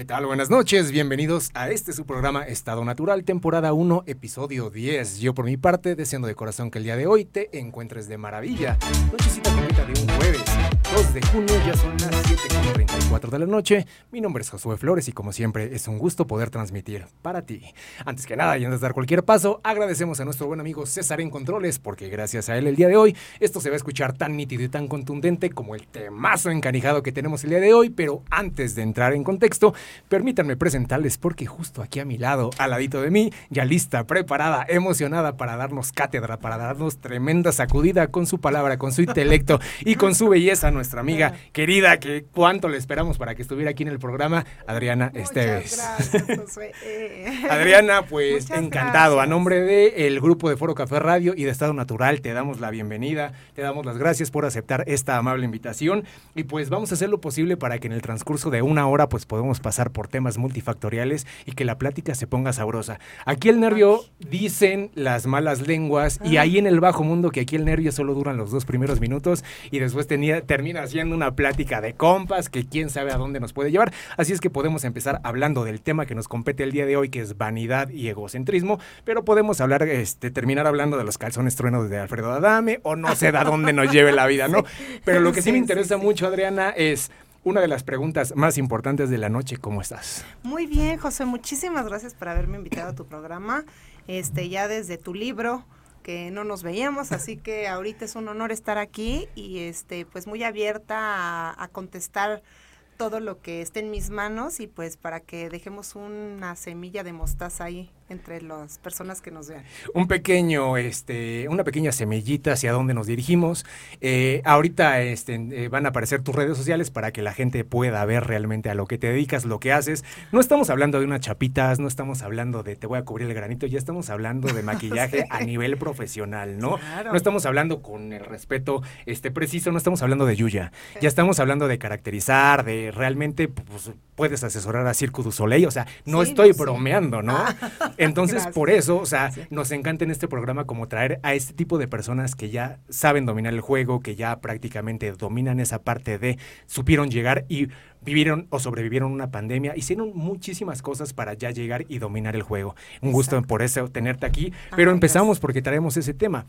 ¿Qué tal? Buenas noches, bienvenidos a este su programa Estado Natural, temporada 1, episodio 10. Yo por mi parte, deseando de corazón que el día de hoy te encuentres de maravilla. Nochecita de un jueves, 2 de junio, ya son las 7.34 de la noche. Mi nombre es Josué Flores y como siempre es un gusto poder transmitir para ti. Antes que nada y antes de dar cualquier paso, agradecemos a nuestro buen amigo César en Controles porque gracias a él el día de hoy esto se va a escuchar tan nítido y tan contundente como el temazo encanijado que tenemos el día de hoy, pero antes de entrar en contexto, Permítanme presentarles porque justo aquí a mi lado, al ladito de mí, ya lista, preparada, emocionada para darnos cátedra, para darnos tremenda sacudida con su palabra, con su intelecto y con su belleza, nuestra amiga querida, que cuánto le esperamos para que estuviera aquí en el programa, Adriana Esteves. Adriana, pues encantado. A nombre de el grupo de Foro Café Radio y de Estado Natural, te damos la bienvenida, te damos las gracias por aceptar esta amable invitación. Y pues vamos a hacer lo posible para que en el transcurso de una hora pues podamos pasar por temas multifactoriales y que la plática se ponga sabrosa. Aquí el nervio dicen las malas lenguas y ahí en el bajo mundo que aquí el nervio solo duran los dos primeros minutos y después tenía, termina siendo una plática de compas que quién sabe a dónde nos puede llevar. Así es que podemos empezar hablando del tema que nos compete el día de hoy que es vanidad y egocentrismo, pero podemos hablar, este, terminar hablando de los calzones truenos de Alfredo Adame o no sé de a dónde nos lleve la vida, ¿no? Pero lo que sí me interesa mucho, Adriana, es una de las preguntas más importantes de la noche, ¿cómo estás? Muy bien, José, muchísimas gracias por haberme invitado a tu programa. Este, ya desde tu libro que no nos veíamos, así que ahorita es un honor estar aquí y este, pues muy abierta a, a contestar todo lo que esté en mis manos y pues para que dejemos una semilla de mostaza ahí entre las personas que nos vean. Un pequeño, este, una pequeña semillita hacia dónde nos dirigimos. Eh, ahorita este, eh, van a aparecer tus redes sociales para que la gente pueda ver realmente a lo que te dedicas, lo que haces. No estamos hablando de unas chapitas, no estamos hablando de te voy a cubrir el granito, ya estamos hablando de maquillaje a nivel profesional, ¿no? No estamos hablando con el respeto este, preciso, no estamos hablando de Yuya. Ya estamos hablando de caracterizar, de realmente pues, puedes asesorar a Circo du Soleil, o sea, no estoy bromeando, ¿no? Entonces, por eso, o sea, nos encanta en este programa como traer a este tipo de personas que ya saben dominar el juego, que ya prácticamente dominan esa parte de supieron llegar y vivieron o sobrevivieron una pandemia, hicieron muchísimas cosas para ya llegar y dominar el juego. Un gusto por eso tenerte aquí, pero empezamos porque traemos ese tema.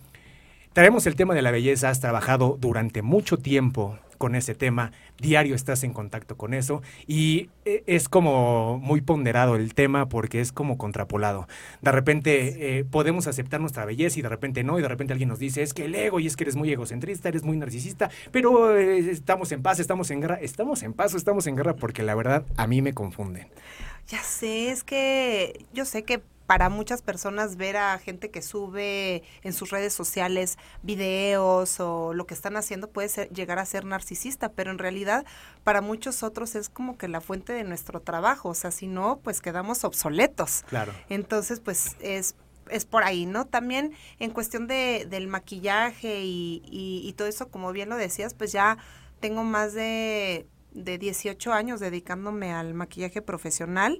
Traemos el tema de la belleza, has trabajado durante mucho tiempo con ese tema, diario estás en contacto con eso y eh, es como muy ponderado el tema porque es como contrapolado. De repente eh, podemos aceptar nuestra belleza y de repente no, y de repente alguien nos dice, es que el ego y es que eres muy egocentrista, eres muy narcisista, pero eh, estamos en paz, estamos en guerra, estamos en paz estamos en guerra porque la verdad a mí me confunden. Ya sé, es que yo sé que para muchas personas ver a gente que sube en sus redes sociales videos o lo que están haciendo puede llegar a ser narcisista, pero en realidad para muchos otros es como que la fuente de nuestro trabajo, o sea, si no, pues quedamos obsoletos. Claro. Entonces, pues es es por ahí, ¿no? También en cuestión de, del maquillaje y, y, todo eso, como bien lo decías, pues ya tengo más de, de 18 años dedicándome al maquillaje profesional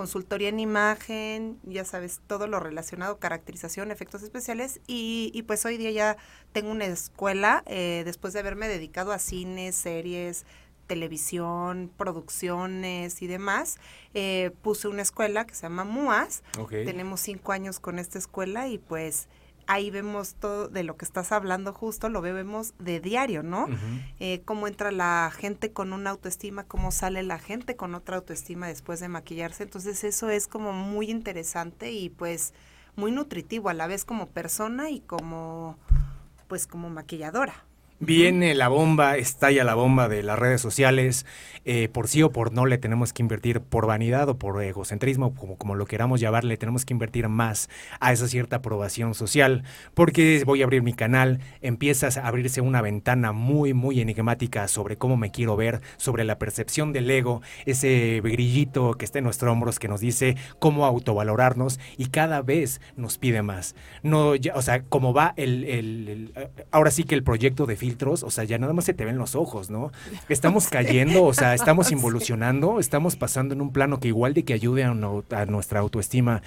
consultoría en imagen, ya sabes, todo lo relacionado, caracterización, efectos especiales y, y pues hoy día ya tengo una escuela eh, después de haberme dedicado a cines, series, televisión, producciones y demás, eh, puse una escuela que se llama MUAS. Tenemos cinco años con esta escuela y pues ahí vemos todo de lo que estás hablando justo, lo vemos de diario, ¿no? Eh, cómo entra la gente con una autoestima, cómo sale la gente con otra autoestima después de maquillarse. Entonces eso es como muy interesante y pues muy nutritivo a la vez como persona y como pues como maquilladora. Viene la bomba, estalla la bomba de las redes sociales. Eh, por sí o por no le tenemos que invertir por vanidad o por egocentrismo, como, como lo queramos llamarle, tenemos que invertir más a esa cierta aprobación social. Porque voy a abrir mi canal, empiezas a abrirse una ventana muy, muy enigmática sobre cómo me quiero ver, sobre la percepción del ego, ese grillito que está en nuestros hombros que nos dice cómo autovalorarnos y cada vez nos pide más. No, o sea, como va el, el, ahora sí que el proyecto de filtros, o sea, ya nada más se te ven los ojos, ¿no? Estamos cayendo, o sea, estamos involucionando, estamos pasando en un plano que igual de que ayude a, a nuestra autoestima,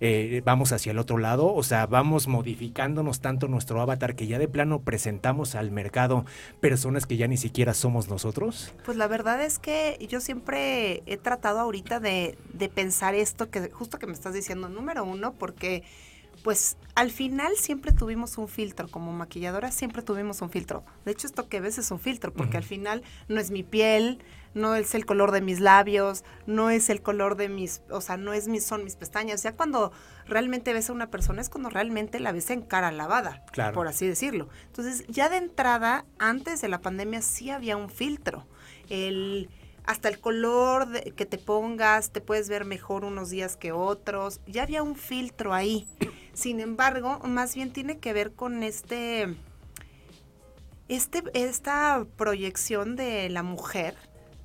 eh, vamos hacia el otro lado, o sea, vamos modificándonos tanto nuestro avatar que ya de plano presentamos al mercado personas que ya ni siquiera somos nosotros. Pues la verdad es que yo siempre he tratado ahorita de, de pensar esto, que justo que me estás diciendo, número uno, porque pues al final siempre tuvimos un filtro, como maquilladora siempre tuvimos un filtro. De hecho, esto que ves es un filtro, porque al final no es mi piel, no es el color de mis labios, no es el color de mis, o sea, no es mis, son mis pestañas. Ya cuando realmente ves a una persona es cuando realmente la ves en cara lavada, por así decirlo. Entonces, ya de entrada, antes de la pandemia sí había un filtro. El hasta el color que te pongas, te puedes ver mejor unos días que otros. Ya había un filtro ahí. Sin embargo, más bien tiene que ver con este, este, esta proyección de la mujer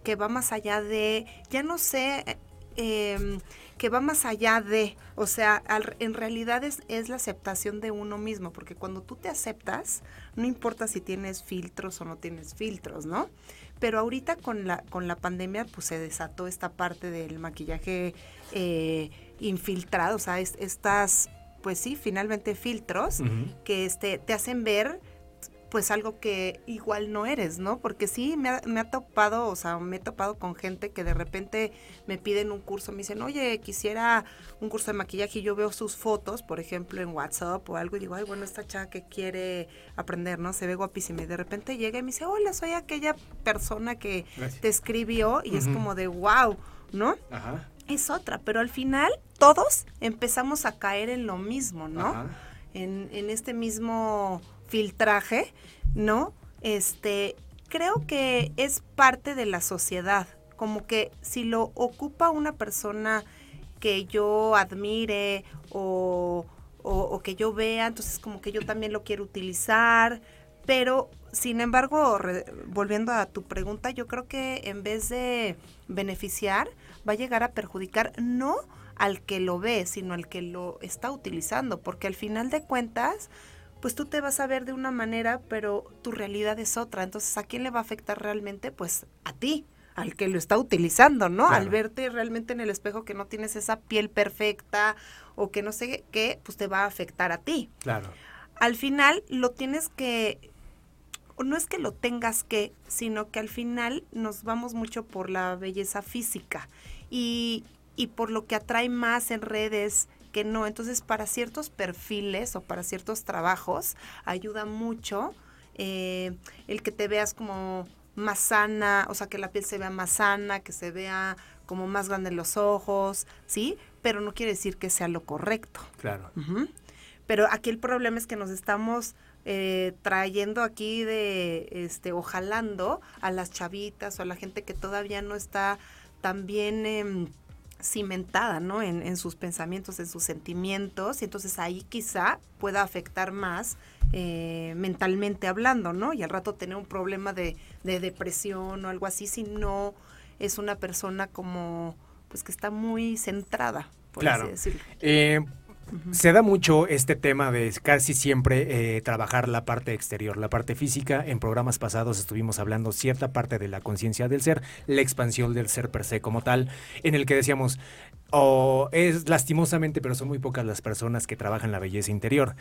que va más allá de, ya no sé, em, que va más allá de, o sea, en realidad es, es, la aceptación de uno mismo, porque cuando tú te aceptas, no importa si tienes filtros o no tienes filtros, ¿no? Pero ahorita con la, con la pandemia, pues se desató esta parte del maquillaje eh, infiltrado, o sea, estas, pues sí, finalmente filtros que este, te hacen ver pues algo que igual no eres, ¿no? Porque sí, me ha, me ha, topado, o sea, me he topado con gente que de repente me piden un curso, me dicen, oye, quisiera un curso de maquillaje y yo veo sus fotos, por ejemplo, en WhatsApp o algo y digo, ay, bueno, esta chava que quiere aprender, ¿no? Se ve guapísima y de repente llega y me dice, hola, soy aquella persona que te escribió y es como de, wow, ¿no? Ajá. Es otra, pero al final todos empezamos a caer en lo mismo, ¿no? En, en este mismo filtraje, ¿no? Este, creo que es parte de la sociedad, como que si lo ocupa una persona que yo admire o, que yo vea, entonces como que yo también lo quiero utilizar, pero sin embargo, volviendo a tu pregunta, yo creo que en vez de beneficiar, va a llegar a perjudicar no al que lo ve, sino al que lo está utilizando, porque al final de cuentas, pues tú te vas a ver de una manera, pero tu realidad es otra. Entonces, ¿a quién le va a afectar realmente? Pues a ti, al que lo está utilizando, ¿no? Al verte realmente en el espejo que no tienes esa piel perfecta o que no sé qué, pues te va a afectar a ti. Claro. Al final lo tienes que no es que lo tengas que, sino que al final nos vamos mucho por la belleza física y, y por lo que atrae más en redes que no. Entonces, para ciertos perfiles o para ciertos trabajos, ayuda mucho eh, el que te veas como más sana, o sea, que la piel se vea más sana, que se vea como más grande los ojos, ¿sí? Pero no quiere decir que sea lo correcto. Claro. Pero aquí el problema es que nos estamos eh, trayendo aquí de, este, o jalando a las chavitas o a la gente que todavía no está tan bien... Em, cimentada, ¿no? En, sus pensamientos, en sus sentimientos, y entonces ahí quizá pueda afectar más eh, mentalmente hablando, ¿no? Y al rato tener un problema de, depresión o algo así, si no es una persona como, pues que está muy centrada, por así decirlo. Eh, se da mucho este tema de casi siempre eh, trabajar la parte exterior, la parte física. En programas pasados estuvimos hablando cierta parte de la conciencia del ser, la expansión del ser per se como tal, en el que decíamos, o es lastimosamente, pero son muy pocas las personas que trabajan la belleza interior.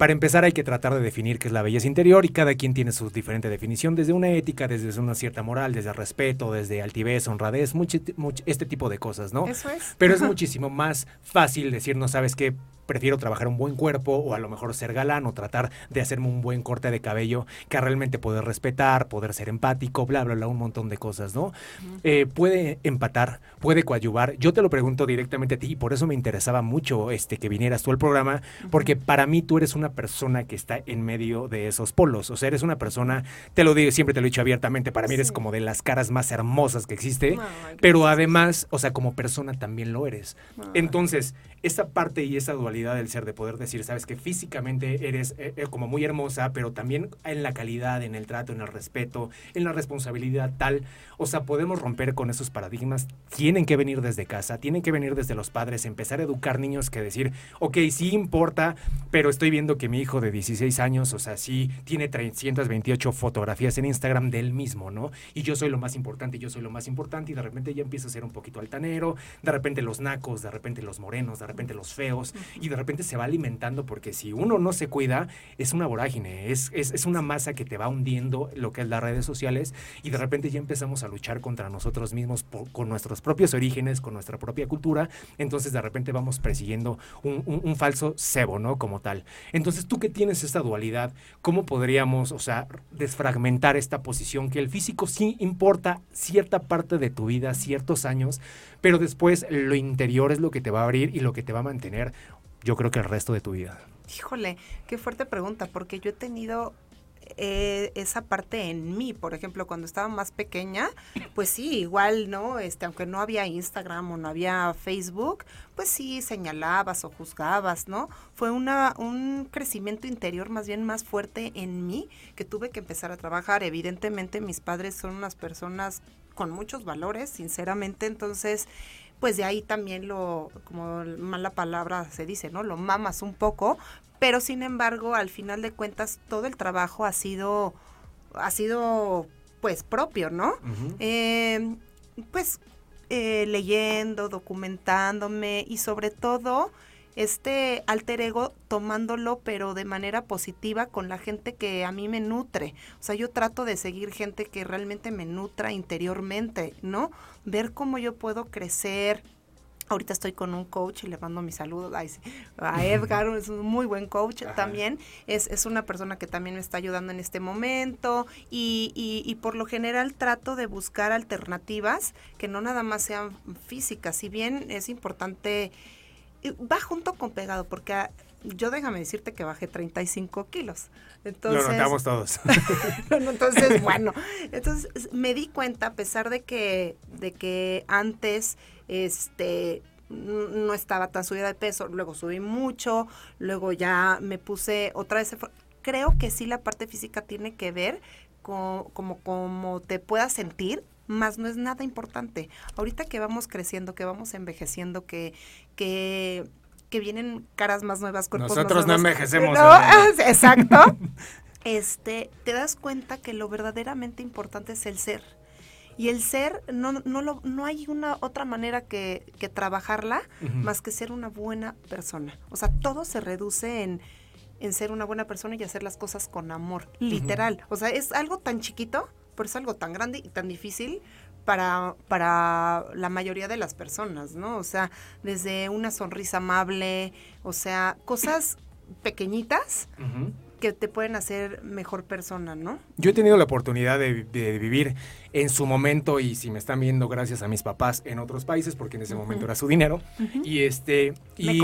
Para empezar hay que tratar de definir qué es la belleza interior y cada quien tiene su diferente definición, desde una ética, desde una cierta moral, desde respeto, desde altivez, honradez, mucho, este tipo de cosas, ¿no? Eso es. Pero es muchísimo más fácil decir, no sabes qué, prefiero trabajar un buen cuerpo o a lo mejor ser galán o tratar de hacerme un buen corte de cabello que realmente poder respetar, poder ser empático, bla, bla, bla, un montón de cosas, ¿no? Eh, puede empatar, puede coadyuvar. Yo te lo pregunto directamente a ti y por eso me interesaba mucho este, que vinieras tú al programa, porque para mí tú eres una persona que está en medio de esos polos. O sea, eres una persona, te lo digo, siempre te lo he dicho abiertamente, para mí eres como de las caras más hermosas que existe, pero además, o sea, como persona también lo eres. Entonces, esa parte y esa dualidad del ser, de poder decir, sabes que físicamente eres eh, eh, como muy hermosa, pero también en la calidad, en el trato, en el respeto, en la responsabilidad tal. O sea, podemos romper con esos paradigmas. Tienen que venir desde casa, tienen que venir desde los padres, empezar a educar niños que decir, ok, sí importa, pero estoy viendo que mi hijo de 16 años, o sea, sí tiene 328 fotografías en Instagram del mismo, ¿no? Y yo soy lo más importante, yo soy lo más importante, y de repente ya empiezo a ser un poquito altanero, de repente los nacos, de repente los morenos, de repente los feos, y de repente se va alimentando, porque si uno no se cuida, es una vorágine, es, es, es una masa que te va hundiendo lo que es las redes sociales, y de repente ya empezamos a luchar contra nosotros mismos con nuestros propios orígenes, con nuestra propia cultura, entonces de repente vamos persiguiendo un, un, falso cebo, ¿no? Como Entonces tú que tienes esta dualidad, ¿cómo podríamos, o sea, desfragmentar esta posición que el físico sí importa cierta parte de tu vida, ciertos años, pero después lo interior es lo que te va a abrir y lo que te va a mantener, yo creo que el resto de tu vida? Híjole, qué fuerte pregunta, porque yo he tenido eh, esa parte en mí. Por ejemplo, cuando estaba más pequeña, pues sí, igual, ¿no? Este, aunque no había Instagram o no había Facebook, pues sí señalabas o juzgabas, ¿no? Fue una, un crecimiento interior más bien más fuerte en mí que tuve que empezar a trabajar. Evidentemente mis padres son unas personas con muchos valores, sinceramente, entonces pues de ahí también lo, como mala palabra se dice, ¿no? Lo mamas un poco, pero sin embargo, al final de cuentas, todo el trabajo ha sido, ha sido pues propio, ¿no? Em, pues eh, leyendo, documentándome y sobre todo este alter ego tomándolo pero de manera positiva con la gente que a mí me nutre. O sea, yo trato de seguir gente que realmente me nutra interiormente, ¿no? Ver cómo yo puedo crecer, Ahorita estoy con un coach y le mando mi saludo a Edgar, es un muy buen coach también. Es, es, una persona que también me está ayudando en este momento y, y, por lo general trato de buscar alternativas que no nada más sean físicas. Si bien es importante, va junto con pegado, porque ah, yo déjame decirte que bajé 35 kilos. Entonces, lo notamos todos. entonces, bueno, entonces me di cuenta, a pesar de que, de que antes este no estaba tan subida de peso, luego subí mucho, luego ya me puse otra vez, creo que sí la parte física tiene que ver con como, como te puedas sentir, más no es nada importante. Ahorita que vamos creciendo, que vamos envejeciendo, que, que, que vienen caras más nuevas, cuerpos Nosotros no envejecemos. exacto. este, te das cuenta que lo verdaderamente importante es el ser y el ser, no, no, lo, no hay una otra manera que, que trabajarla más que ser una buena persona. O sea, todo se reduce en, en ser una buena persona y hacer las cosas con amor, literal. O sea, es algo tan chiquito, pero es algo tan grande y tan difícil para, para la mayoría de las personas, ¿no? O sea, desde una sonrisa amable, o sea, cosas pequeñitas que te pueden hacer mejor persona, ¿no? Yo he tenido la oportunidad de, vivir en su momento y si me están viendo gracias a mis papás en otros países porque en ese momento era su dinero y este y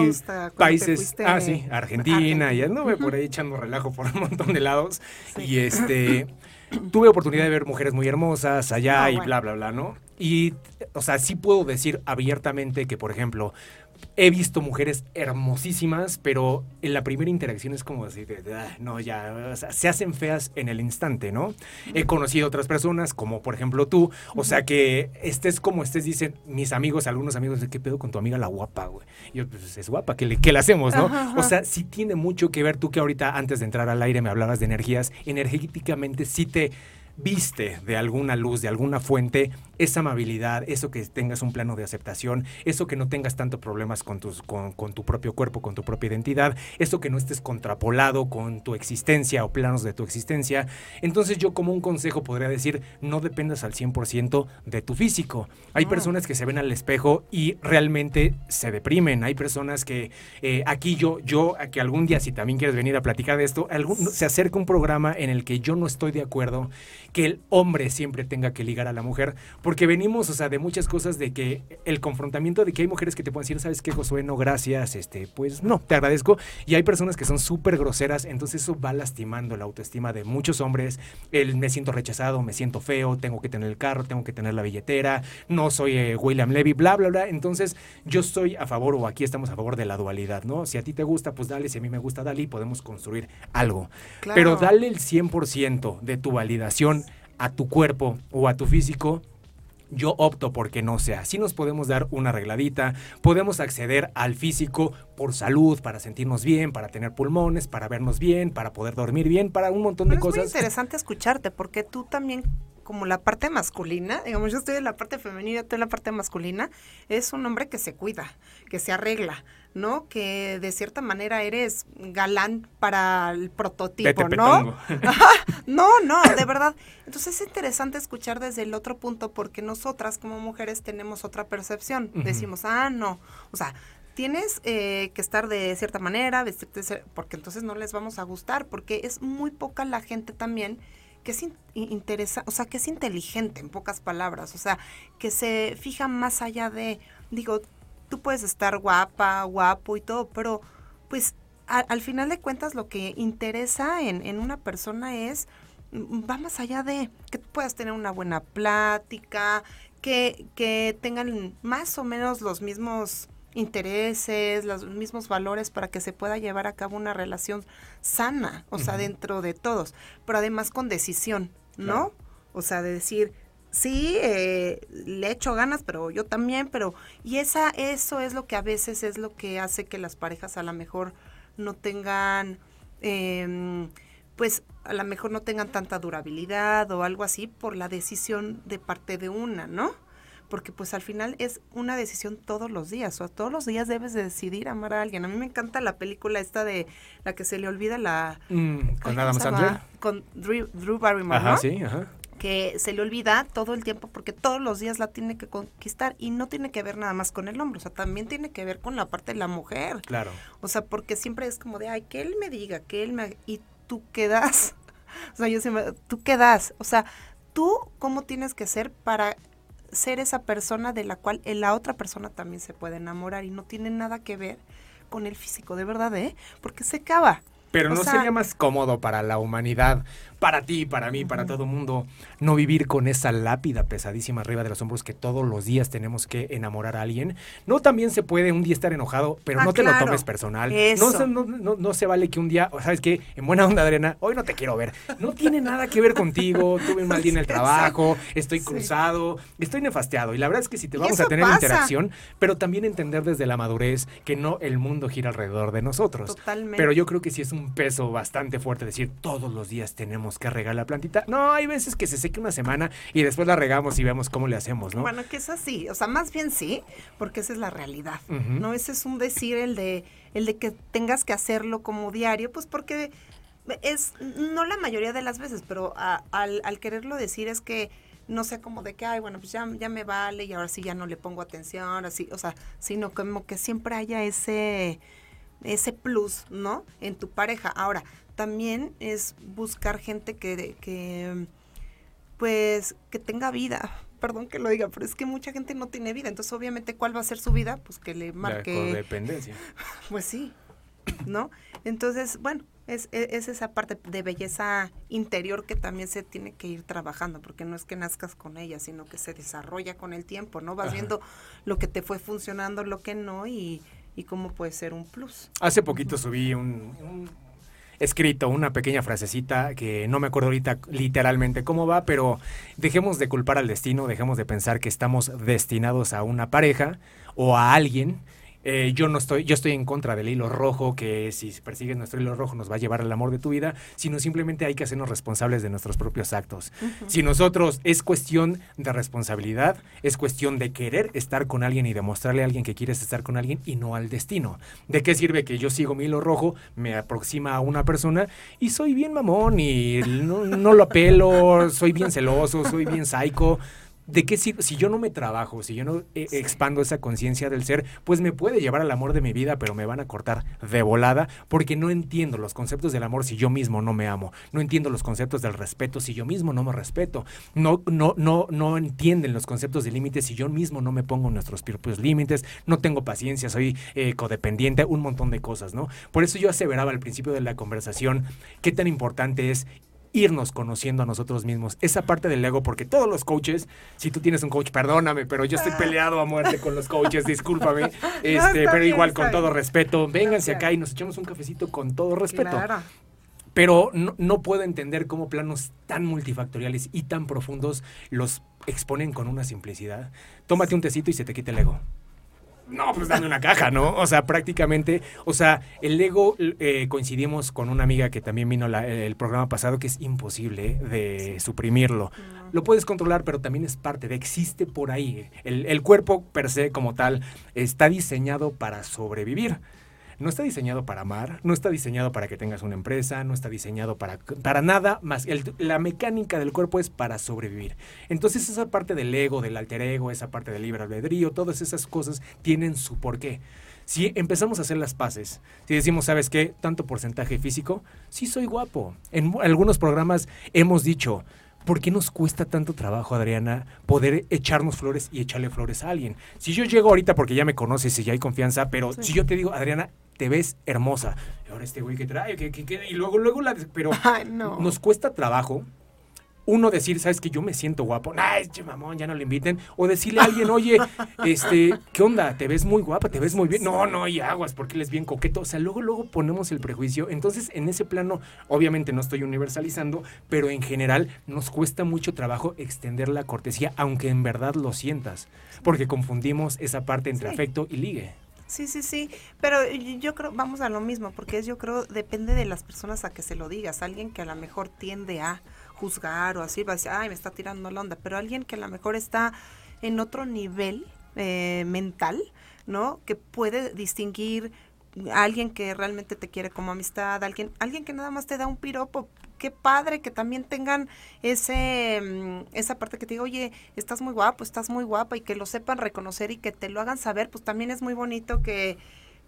países ah sí Argentina, y anduve por ahí echando relajo por un montón de lados y este tuve oportunidad de ver mujeres muy hermosas allá y bla bla bla no y o sea sí puedo decir abiertamente que por ejemplo he visto mujeres hermosísimas, pero en la primera interacción es como así de, ah, no, ya, se hacen feas en el instante, ¿no? He conocido otras personas, como por ejemplo tú, o sea que estés como estés, dicen mis amigos, algunos amigos, ¿qué pedo con tu amiga la guapa, güey? Y yo, pues es guapa, ¿qué le, qué le hacemos, no? O sea, sí tiene mucho que ver, tú que ahorita antes de entrar al aire me hablabas de energías, energéticamente sí te viste de alguna luz, de alguna fuente, esa amabilidad, eso que tengas un plano de aceptación, eso que no tengas tanto problemas con, tus, con, tu propio cuerpo, con tu propia identidad, eso que no estés contrapolado con tu existencia o planos de tu existencia. Entonces yo como un consejo podría decir, no dependas al 100% de tu físico. Hay personas que se ven al espejo y realmente se deprimen. Hay personas que eh, aquí yo, yo, que algún día si también quieres venir a platicar de esto, algún, se acerca un programa en el que yo no estoy de acuerdo que el hombre siempre tenga que ligar a la mujer, porque venimos, o sea, de muchas cosas de que el confrontamiento de que hay mujeres que te pueden decir, ¿sabes qué, Josué? No, gracias, este, pues no, te agradezco. Y hay personas que son súper groseras, entonces eso va lastimando la autoestima de muchos hombres. El me siento rechazado, me siento feo, tengo que tener el carro, tengo que tener la billetera, no soy eh, William Levy, bla, bla, bla. Entonces, yo estoy a favor, o aquí estamos a favor de la dualidad, ¿no? Si a ti te gusta, pues dale, si a mí me gusta, dale y podemos construir algo. Pero dale el 100% de tu validación a tu cuerpo o a tu físico yo opto porque no sea. Si nos podemos dar una arregladita, podemos acceder al físico por salud, para sentirnos bien, para tener pulmones, para vernos bien, para poder dormir bien, para un montón de cosas. Es muy interesante escucharte porque tú también como la parte masculina, digamos, yo estoy en la parte femenina, tú en la parte masculina, es un hombre que se cuida, que se arregla, ¿no? Que de cierta manera eres galán para el prototipo, ¿no? no, no, de verdad. Entonces es interesante escuchar desde el otro punto porque nosotras como mujeres tenemos otra percepción. Decimos, ah, no, o sea, tienes eh, que estar de cierta manera, vestirte, porque entonces no les vamos a gustar, porque es muy poca la gente también que es interesa, o sea, que es inteligente en pocas palabras, o sea, que se fija más allá de, digo, tú puedes estar guapa, guapo y todo, pero pues al final de cuentas lo que interesa en, en una persona es, mm, va más allá de que puedas tener una buena plática, que, que tengan más o menos los mismos intereses, los mismos valores para que se pueda llevar a cabo una relación sana, o sea, dentro de todos, pero además con decisión, ¿no? O sea, de decir, sí, eh, le echo ganas, pero yo también, pero, y esa, eso es lo que a veces es lo que hace que las parejas a lo mejor no tengan, em, pues a lo mejor no tengan tanta durabilidad o algo así por la decisión de parte de una, ¿no? porque pues al final es una decisión todos los días, o todos los días debes de decidir amar a alguien. A mí me encanta la película esta de la que se le olvida la... Mm, con Adam Sandler. Con Drew, Barrymore, ajá, sí, ajá. Que se le olvida todo el tiempo porque todos los días la tiene que conquistar y no tiene que ver nada más con el hombre, o sea, también tiene que ver con la parte de la mujer. Claro. O sea, porque siempre es como de, ay, que él me diga, que él me... Y tú quedas, o sea, yo siempre, tú quedas, o sea, tú cómo tienes que ser para ser esa persona de la cual la otra persona también se puede enamorar y no tiene nada que ver con el físico, de verdad, ¿eh? Porque se acaba. Pero no sería más cómodo para la humanidad para ti, para mí, para todo el mundo, no vivir con esa lápida pesadísima arriba de los hombros que todos los días tenemos que enamorar a alguien. No también se puede un día estar enojado, pero ah, no te lo tomes personal. No, no, no, se vale que un día, ¿sabes qué? En buena onda, Adriana, hoy no te quiero ver. No tiene nada que ver contigo, tuve un mal día en el trabajo, estoy cruzado, estoy nefasteado. Y la verdad es que si te vamos a tener interacción, pero también entender desde la madurez que no el mundo gira alrededor de nosotros. Totalmente. Pero yo creo que sí es un peso bastante fuerte decir todos los días tenemos que regar la plantita. No, hay veces que se seque una semana y después la regamos y vemos cómo le hacemos, ¿no? Bueno, que es así, o sea, más bien sí, porque esa es la realidad, ¿no? Ese es un decir el de, el de que tengas que hacerlo como diario, pues porque es, no la mayoría de las veces, pero al, al quererlo decir es que no sé como de que, ay, bueno, pues ya, ya me vale y ahora sí ya no le pongo atención, así, o sea, sino como que siempre haya ese, ese plus, ¿no? En tu pareja. Ahora, también es buscar gente que, que pues, que tenga vida. Perdón que lo diga, pero es que mucha gente no tiene vida. Entonces, obviamente, ¿cuál va a ser su vida? Pues que le marque... La codependencia. pues sí, ¿no? Entonces, bueno, es, e, es, esa parte de belleza interior que también se tiene que ir trabajando, porque no es que nazcas con ella, sino que se desarrolla con el tiempo, ¿no? Vas viendo lo que te fue funcionando, lo que no, y, y cómo puede ser un plus. Hace poquito subí un escrito una pequeña frasecita que no me acuerdo ahorita literalmente cómo va, pero dejemos de culpar al destino, dejemos de pensar que estamos destinados a una pareja o a alguien eh, yo no estoy, yo estoy en contra del hilo rojo, que si persigues nuestro hilo rojo nos va a llevar al amor de tu vida, sino simplemente hay que hacernos responsables de nuestros propios actos. Si nosotros es cuestión de responsabilidad, es cuestión de querer estar con alguien y demostrarle a alguien que quieres estar con alguien y no al destino. ¿De qué sirve que yo sigo mi hilo rojo, me aproxima a una persona y soy bien mamón y no, no lo apelo, soy bien celoso, soy bien psycho? ¿De qué sirve? Si yo no me trabajo, si yo no eh, expando esa conciencia del ser, pues me puede llevar al amor de mi vida, pero me van a cortar de volada porque no entiendo los conceptos del amor si yo mismo no me amo. No entiendo los conceptos del respeto si yo mismo no me respeto. No, no, no, no entienden los conceptos de límites si yo mismo no me pongo nuestros propios límites. No tengo paciencia, soy eh, codependiente, un montón de cosas, ¿no? Por eso yo aseveraba al principio de la conversación qué tan importante es irnos conociendo a nosotros mismos. Esa parte del ego, porque todos los coaches, si tú tienes un coach, perdóname, pero yo estoy ah. peleado a muerte con los coaches, discúlpame, este, pero igual con todo respeto, vénganse acá y nos echamos un cafecito con todo respeto. Pero no, no puedo entender cómo planos tan multifactoriales y tan profundos los exponen con una simplicidad. Tómate un tecito y se te quita el ego. No, pues dame una caja, ¿no? O sea, prácticamente, o sea, el ego, eh, coincidimos con una amiga que también vino el programa pasado, que es imposible de suprimirlo. Lo puedes controlar, pero también es parte de, existe por ahí. El, el cuerpo per se como tal está diseñado para sobrevivir no está diseñado para amar, no está diseñado para que tengas una empresa, no está diseñado para, para nada más. la mecánica del cuerpo es para sobrevivir. Entonces esa parte del ego, del alter ego, esa parte del libre albedrío, todas esas cosas tienen su porqué. Si empezamos a hacer las paces, si decimos, ¿sabes qué? Tanto porcentaje físico, sí soy guapo. En algunos programas hemos dicho, ¿por qué nos cuesta tanto trabajo, Adriana, poder echarnos flores y echarle flores a alguien? Si yo llego ahorita porque ya me conoces y ya hay confianza, pero si yo te digo, Adriana, te ves hermosa. Y ahora este güey que trae, que, que, y luego, luego la... Pero nos cuesta trabajo uno decir, ¿sabes que Yo me siento guapo. Ay, mamón, ya no le inviten. O decirle a alguien, oye, este, ¿qué onda? Te ves muy guapa, te ves muy bien. No, no, y aguas, porque él es bien coqueto. O sea, luego, luego ponemos el prejuicio. Entonces, en ese plano, obviamente no estoy universalizando, pero en general nos cuesta mucho trabajo extender la cortesía, aunque en verdad lo sientas. Porque confundimos esa parte entre afecto y ligue. Sí, sí, sí, pero yo creo, vamos a lo mismo, porque es, yo creo, depende de las personas a que se lo digas. Alguien que a lo mejor tiende a juzgar o así, va a decir, ay, me está tirando la onda, pero alguien que a lo mejor está en otro nivel eh, mental, ¿no? Que puede distinguir a alguien que realmente te quiere como amistad, alguien, alguien que nada más te da un piropo qué padre que también tengan ese mm, esa parte que te digo, oye, estás muy guapo, estás muy guapa y que lo sepan reconocer y que te lo hagan saber, pues también es muy bonito que,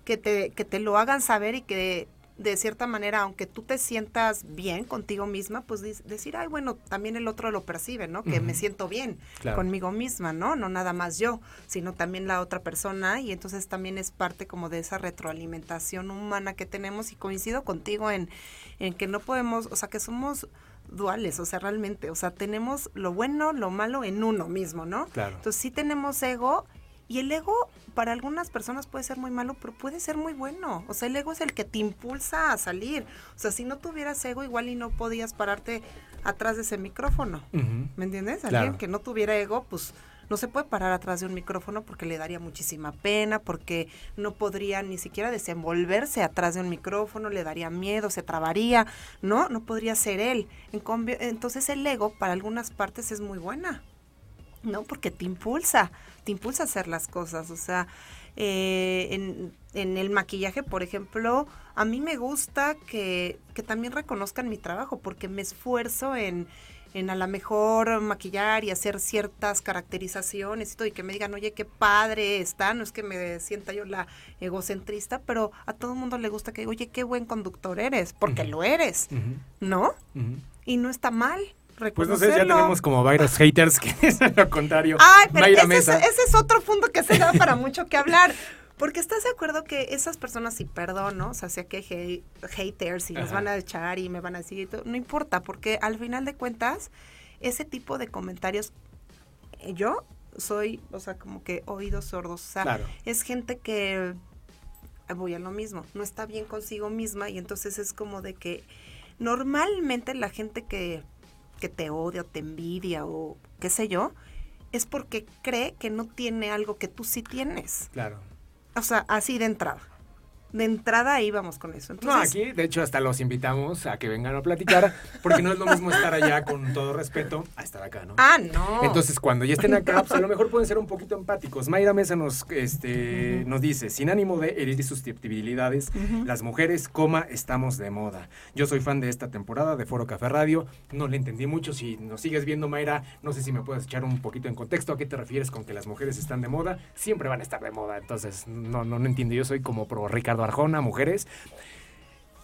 que, te, que te lo hagan saber y que de cierta manera, aunque tú te sientas bien contigo misma, pues decir, ay, bueno, también el otro lo percibe, ¿no? Que me siento bien conmigo misma, ¿no? No nada más yo, sino también la otra persona y entonces también es parte como de esa retroalimentación humana que tenemos y coincido contigo en, en que no podemos, o sea, que somos duales, o sea, realmente, o sea, tenemos lo bueno, lo malo en uno mismo, ¿no? Claro. Entonces sí tenemos ego y el ego para algunas personas puede ser muy malo, pero puede ser muy bueno. O sea, el ego es el que te impulsa a salir. O sea, si no tuvieras ego, igual y no podías pararte atrás de ese micrófono. ¿Me entiendes? Alguien que no tuviera ego, pues no se puede parar atrás de un micrófono porque le daría muchísima pena, porque no podría ni siquiera desenvolverse atrás de un micrófono, le daría miedo, se trabaría, ¿no? No podría ser él. En entonces el ego para algunas partes es muy buena. ¿no? Porque te impulsa, te impulsa a hacer las cosas. O sea, eh, en, en, el maquillaje, por ejemplo, a mí me gusta que, que también reconozcan mi trabajo, porque me esfuerzo en, en a lo mejor maquillar y hacer ciertas caracterizaciones y todo, y que me digan, oye, qué padre está, no es que me sienta yo la egocentrista, pero a todo el mundo le gusta que, oye, qué buen conductor eres, porque lo eres, ¿no? Y no está mal. Pues no sé, ya tenemos como varios haters que es lo contrario. Ay, pero ese es, otro punto que se da para mucho que hablar. Porque estás de acuerdo que esas personas, y perdón, ¿no? O sea, sea que haters y nos van a echar y me van a decir, no importa, porque al final de cuentas, ese tipo de comentarios, yo soy, o sea, como que oídos sordos. O sea, es gente que, voy a lo mismo, no está bien consigo misma y entonces es como de que normalmente la gente que que te odia o te envidia o qué sé yo, es porque cree que no tiene algo que tú sí tienes. Claro. O sea, así de entrada. De entrada ahí vamos con eso. no, aquí de hecho hasta los invitamos a que vengan a platicar, porque no es lo mismo estar allá con todo respeto a estar acá, ¿no? Ah, no. Entonces cuando ya estén acá, pues a lo mejor pueden ser un poquito empáticos. Mayra Mesa nos, este, nos dice, sin ánimo de herir susceptibilidades, las mujeres, coma, estamos de moda. Yo soy fan de esta temporada de Foro Café Radio, no le entendí mucho, si nos sigues viendo Mayra, no sé si me puedes echar un poquito en contexto, ¿a qué te refieres con que las mujeres están de moda? Siempre van a estar de moda, entonces no, no, no entiendo, yo soy como pro Ricardo Arjona, mujeres.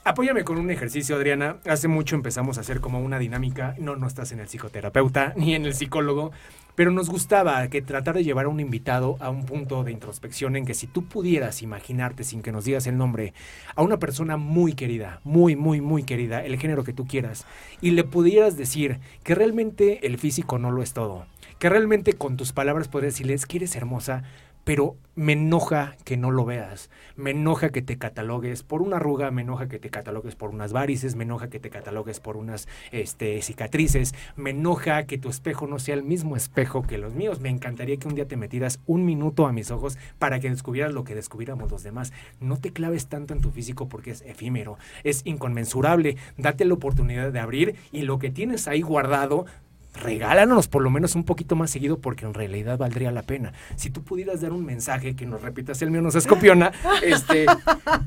Apóyame con un ejercicio, Adriana. Hace mucho empezamos a hacer como una dinámica. No, no estás en el psicoterapeuta ni en el psicólogo, pero nos gustaba que tratar de llevar a un invitado a un punto de introspección en que si tú pudieras imaginarte, sin que nos digas el nombre, a una persona muy querida, muy, muy, muy querida, el género que tú quieras, y le pudieras decir que realmente el físico no lo es todo, que realmente con tus palabras podrías decirles que eres hermosa, pero me enoja que no lo veas, me enoja que te catalogues por una arruga, me enoja que te catalogues por unas varices, me enoja que te catalogues por unas este, cicatrices, me enoja que tu espejo no sea el mismo espejo que los míos, me encantaría que un día te metieras un minuto a mis ojos para que descubrieras lo que descubriéramos los demás, no te claves tanto en tu físico porque es efímero, es inconmensurable, date la oportunidad de abrir y lo que tienes ahí guardado, regálanos por lo menos un poquito más seguido porque en realidad valdría la pena. Si tú pudieras dar un mensaje que nos repitas el mío no se escopiona, este,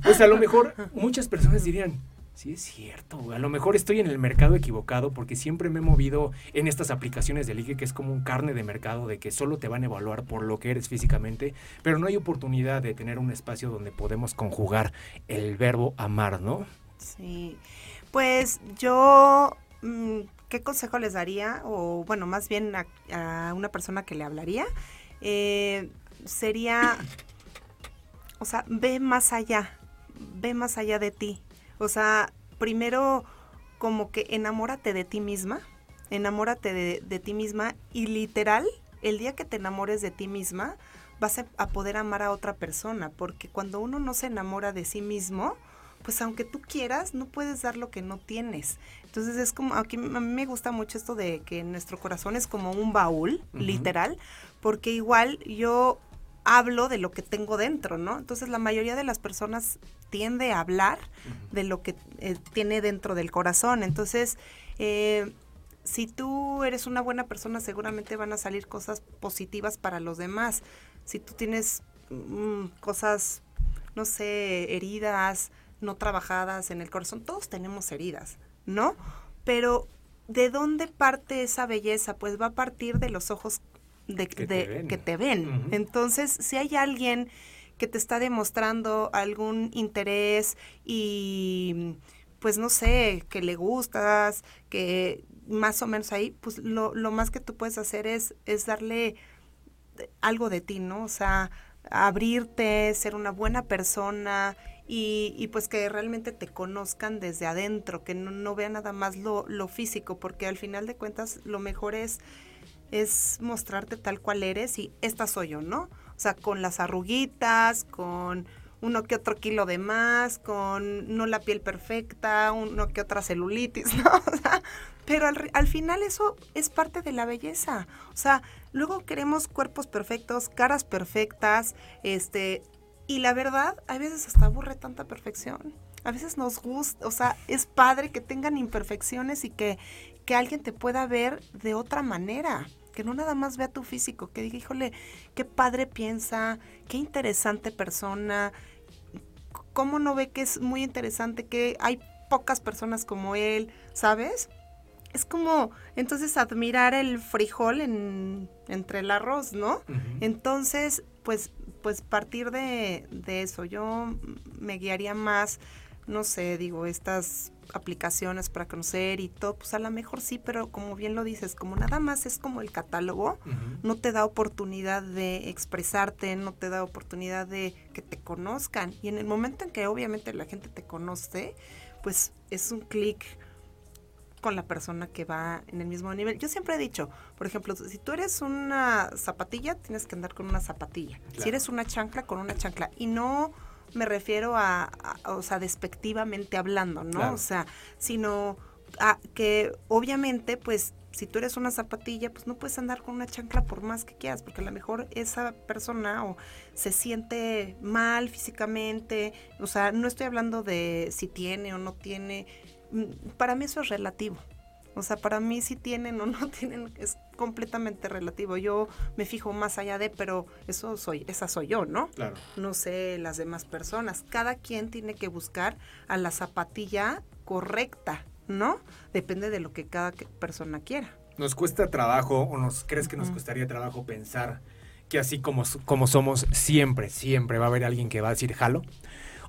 pues a lo mejor muchas personas dirían, sí es cierto, a lo mejor estoy en el mercado equivocado porque siempre me he movido en estas aplicaciones de ligue que es como un carne de mercado de que solo te van a evaluar por lo que eres físicamente, pero no hay oportunidad de tener un espacio donde podemos conjugar el verbo amar, ¿no? Sí, pues yo... Mm, ¿qué consejo les daría? O bueno, más bien a, una persona que le hablaría. Eh, sería, o sea, ve más allá, ve más allá de ti. O sea, primero como que enamórate de ti misma, enamórate de, de ti misma y literal, el día que te enamores de ti misma, vas a, poder amar a otra persona, porque cuando uno no se enamora de sí mismo, pues aunque tú quieras, no puedes dar lo que no tienes. Entonces es como, aquí a mí me gusta mucho esto de que nuestro corazón es como un baúl, literal, porque igual yo hablo de lo que tengo dentro, ¿no? Entonces la mayoría de las personas tiende a hablar de lo que eh, tiene dentro del corazón. Entonces, eh, si tú eres una buena persona, seguramente van a salir cosas positivas para los demás. Si tú tienes mm, cosas, no sé, heridas, no trabajadas en el corazón. Todos tenemos heridas, ¿no? Pero ¿de dónde parte esa belleza? Pues va a partir de los ojos de, que, te ven. Entonces, si hay alguien que te está demostrando algún interés y pues no sé, que le gustas, que más o menos ahí, pues lo, lo más que tú puedes hacer es, es darle algo de ti, ¿no? O sea, abrirte, ser una buena persona y, pues que realmente te conozcan desde adentro, que no, vean nada más lo, físico, porque al final de cuentas lo mejor es, es mostrarte tal cual eres y esta soy yo, ¿no? O sea, con las arruguitas, con uno que otro kilo de más, con no la piel perfecta, uno que otra celulitis, ¿no? O sea, pero al, al, final eso es parte de la belleza. O sea, luego queremos cuerpos perfectos, caras perfectas, este, y la verdad, a veces hasta aburre tanta perfección. A veces nos gusta, o sea, es padre que tengan imperfecciones y que, que alguien te pueda ver de otra manera. Que no nada más vea tu físico, que diga, híjole, qué padre piensa, qué interesante persona. ¿Cómo no ve que es muy interesante que hay pocas personas como él, ¿sabes? es como entonces admirar el frijol en, entre el arroz, ¿no? Entonces, pues pues partir de, eso, yo me guiaría más, no sé, digo, estas aplicaciones para conocer y todo, pues a lo mejor sí, pero como bien lo dices, como nada más es como el catálogo, no te da oportunidad de expresarte, no te da oportunidad de que te conozcan. Y en el momento en que obviamente la gente te conoce, pues es un clic con la persona que va en el mismo nivel. Yo siempre he dicho, por ejemplo, si tú eres una zapatilla, tienes que andar con una zapatilla. Si eres una chancla, con una chancla. Y no me refiero a, o sea, despectivamente hablando, ¿no? O sea, sino a que obviamente, pues, si tú eres una zapatilla, pues no puedes andar con una chancla por más que quieras, porque a lo mejor esa persona o se siente mal físicamente, o sea, no estoy hablando de si tiene o no tiene, para mí eso es relativo. O sea, para mí si tienen o no tienen es completamente relativo. Yo me fijo más allá de, pero eso soy, esa soy yo, ¿no? Claro. No sé las demás personas. Cada quien tiene que buscar a la zapatilla correcta, ¿no? Depende de lo que cada persona quiera. ¿Nos cuesta trabajo o nos crees que nos costaría trabajo pensar que así como, como somos, siempre, siempre va a haber alguien que va a decir jalo?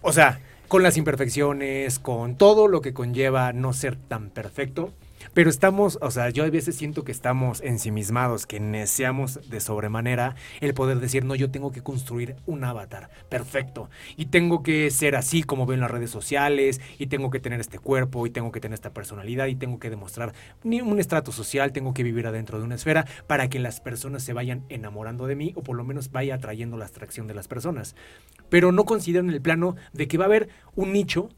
O sea, con las imperfecciones, con todo lo que conlleva no ser tan perfecto pero estamos, o sea, yo a veces siento que estamos ensimismados, que deseamos de sobremanera el poder decir, no, yo tengo que construir un avatar perfecto y tengo que ser así como veo en las redes sociales y tengo que tener este cuerpo y tengo que tener esta personalidad y tengo que demostrar un estrato social, tengo que vivir adentro de una esfera para que las personas se vayan enamorando de mí o por lo menos vaya atrayendo la atracción de las personas. Pero no consideran el plano de que va a haber un nicho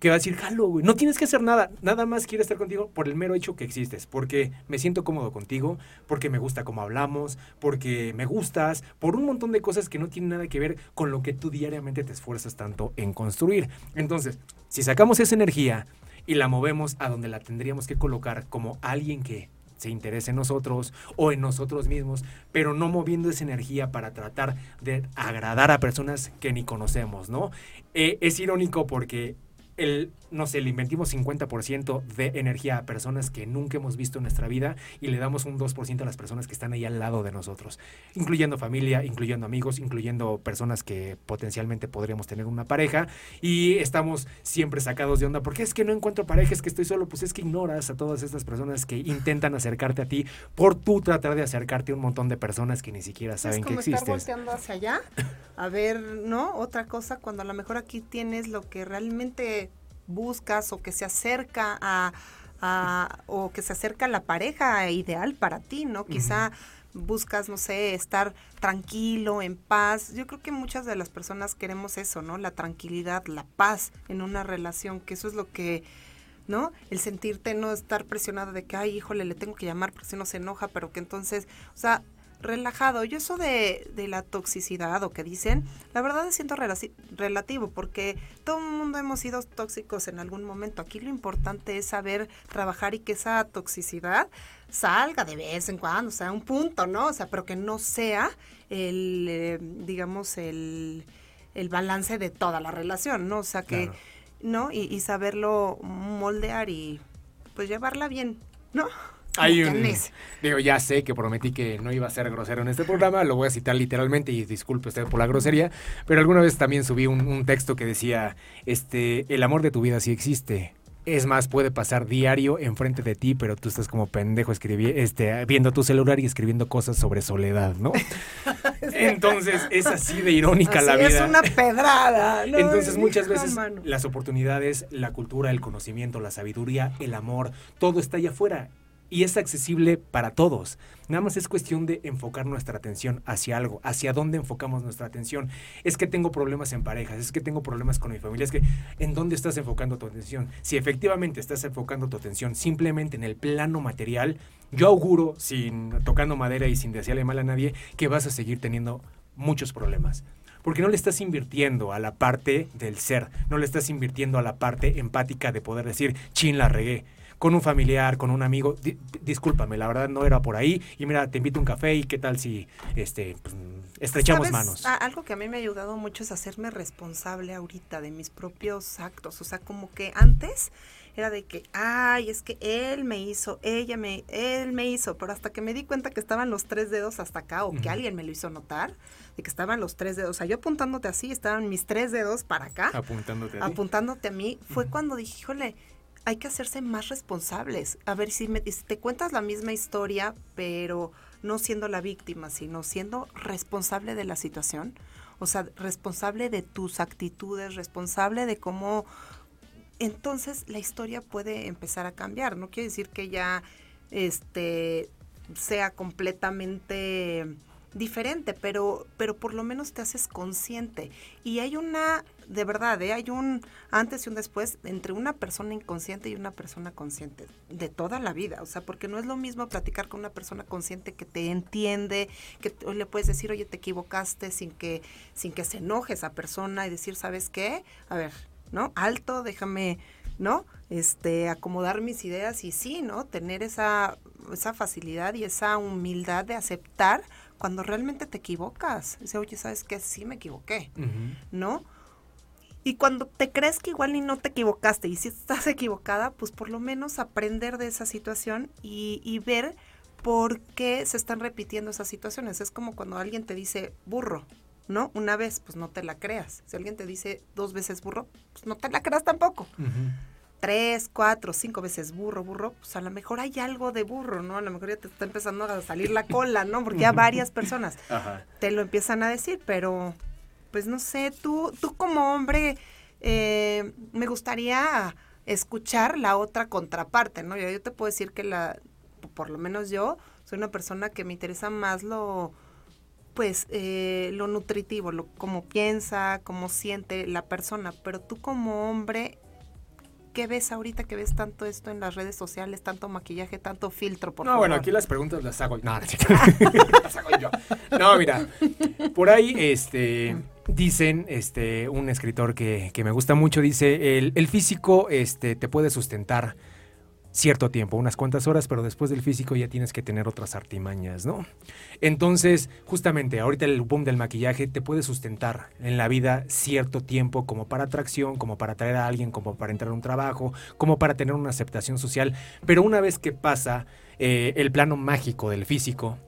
que va a decir, jalo, güey, no tienes que hacer nada, nada más quiero estar contigo por el mero hecho que existes, porque me siento cómodo contigo, porque me gusta cómo hablamos, porque me gustas, por un montón de cosas que no tienen nada que ver con lo que tú diariamente te esfuerzas tanto en construir. Entonces, si sacamos esa energía y la movemos a donde la tendríamos que colocar como alguien que se interese en nosotros o en nosotros mismos, pero no moviendo esa energía para tratar de agradar a personas que ni conocemos, ¿no? Eh, es irónico porque el, no sé, le inventimos 50% de energía a personas que nunca hemos visto en nuestra vida y le damos un 2% a las personas que están ahí al lado de nosotros, incluyendo familia, incluyendo amigos, incluyendo personas que potencialmente podríamos tener una pareja y estamos siempre sacados de onda porque es que no encuentro pareja, es que estoy solo, pues es que ignoras a todas estas personas que intentan acercarte a ti por tú tratar de acercarte a un montón de personas que ni siquiera saben que existes. Estar volteando hacia allá a ver, ¿no? Otra cosa cuando a lo mejor aquí tienes lo que realmente buscas o que se acerca a, o que se acerca a la pareja ideal para ti, ¿no? Quizá buscas, no sé, estar tranquilo, en paz. Yo creo que muchas de las personas queremos eso, ¿no? La tranquilidad, la paz en una relación, que eso es lo que, ¿no? El sentirte no estar presionado de que, ay, híjole, le tengo que llamar porque si no se enoja, pero que entonces, o sea, relajado. Yo eso de, de, la toxicidad o que dicen, la verdad es siento relativo porque todo el mundo hemos sido tóxicos en algún momento. Aquí lo importante es saber trabajar y que esa toxicidad salga de vez en cuando, o sea, un punto, ¿no? O sea, pero que no sea el, eh, digamos, el, el, balance de toda la relación, ¿no? O sea, que, ¿no? Y, y saberlo moldear y pues llevarla bien, ¿no? Hay un, digo, ya sé que prometí que no iba a ser grosero en este programa, lo voy a citar literalmente y disculpe usted por la grosería, pero alguna vez también subí un, texto que decía, este, el amor de tu vida sí existe, es más, puede pasar diario enfrente de ti, pero tú estás como pendejo este, viendo tu celular y escribiendo cosas sobre soledad, ¿no? Entonces es así de irónica la vida. Es una pedrada. Entonces muchas veces las oportunidades, la cultura, el conocimiento, la sabiduría, el amor, todo está allá afuera y es accesible para todos. Nada más es cuestión de enfocar nuestra atención hacia algo, hacia dónde enfocamos nuestra atención. Es que tengo problemas en parejas, es que tengo problemas con mi familia, es que en dónde estás enfocando tu atención. Si efectivamente estás enfocando tu atención simplemente en el plano material, yo auguro, sin tocando madera y sin desearle mal a nadie, que vas a seguir teniendo muchos problemas porque no le estás invirtiendo a la parte del ser, no le estás invirtiendo a la parte empática de poder decir, chin, la regué con un familiar, con un amigo, discúlpame, la verdad no era por ahí y mira, te invito a un café y qué tal si este pues, estrechamos manos. algo que a mí me ha ayudado mucho es hacerme responsable ahorita de mis propios actos, o sea, como que antes era de que, ay, es que él me hizo, ella me, él me hizo, pero hasta que me di cuenta que estaban los tres dedos hasta acá o que alguien me lo hizo notar, de que estaban los tres dedos, o sea, yo apuntándote así, estaban mis tres dedos para acá, apuntándote a, apuntándote a mí, fue cuando dije, híjole, hay que hacerse más responsables. A ver si, me, te cuentas la misma historia, pero no siendo la víctima, sino siendo responsable de la situación. O sea, responsable de tus actitudes, responsable de cómo... Entonces la historia puede empezar a cambiar. No quiere decir que ya este, sea completamente diferente, pero, pero por lo menos te haces consciente. Y hay una, de verdad, ¿eh? hay un antes y un después entre una persona inconsciente y una persona consciente de toda la vida. O sea, porque no es lo mismo platicar con una persona consciente que te entiende, que le puedes decir, oye, te equivocaste sin que, sin que se enoje esa persona y decir, ¿sabes qué? A ver, ¿no? Alto, déjame, ¿no? Este, acomodar mis ideas y sí, ¿no? Tener esa, esa facilidad y esa humildad de aceptar cuando realmente te equivocas. Dice, oye, ¿sabes qué? Sí me equivoqué, ¿no? Y cuando te crees que igual ni no te equivocaste y si estás equivocada, pues por lo menos aprender de esa situación y, y ver por qué se están repitiendo esas situaciones. Es como cuando alguien te dice burro, ¿no? Una vez, pues no te la creas. Si alguien te dice dos veces burro, pues no te la creas tampoco tres, cuatro, cinco veces burro, burro, pues a lo mejor hay algo de burro, ¿no? A lo mejor ya te está empezando a salir la cola, ¿no? Porque ya varias personas te lo empiezan a decir, pero pues no sé, tú, tú como hombre, eh, me gustaría escuchar la otra contraparte, ¿no? Yo, yo te puedo decir que la, por lo menos yo, soy una persona que me interesa más lo pues eh, lo nutritivo, lo cómo piensa, cómo siente la persona, pero tú como hombre ¿Qué ves ahorita que ves tanto esto en las redes sociales, tanto maquillaje, tanto filtro? Por no, bueno, aquí las preguntas las hago, no, las hago yo. No, mira, por ahí este, dicen, este, un escritor que, que me gusta mucho, dice, el, el físico este, te puede sustentar cierto tiempo, unas cuantas horas, pero después del físico ya tienes que tener otras artimañas, ¿no? Entonces, justamente, ahorita el boom del maquillaje te puede sustentar en la vida cierto tiempo como para atracción, como para atraer a alguien, como para entrar a un trabajo, como para tener una aceptación social, pero una vez que pasa eh, el plano mágico del físico,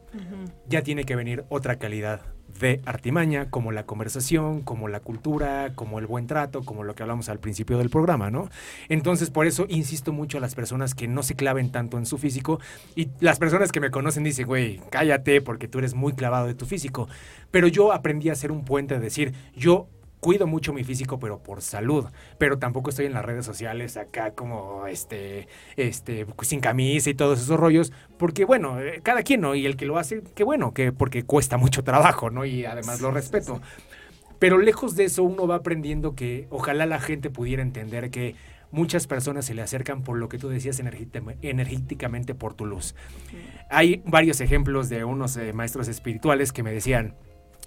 ya tiene que venir otra calidad de artimaña, como la conversación, como la cultura, como el buen trato, como lo que hablamos al principio del programa, ¿no? Entonces, por eso insisto mucho a las personas que no se claven tanto en su físico y las personas que me conocen dicen, güey, cállate porque tú eres muy clavado de tu físico. Pero yo aprendí a ser un puente, de decir, yo cuido mucho mi físico, pero por salud. Pero tampoco estoy en las redes sociales acá como este, este, sin camisa y todos esos rollos, porque bueno, eh, cada quien, ¿no? Y el que lo hace, qué bueno, que porque cuesta mucho trabajo, ¿no? Y además lo respeto. Pero lejos de eso, uno va aprendiendo que ojalá la gente pudiera entender que muchas personas se le acercan por lo que tú decías energéticamente por tu luz. Hay varios ejemplos de unos eh, maestros espirituales que me decían,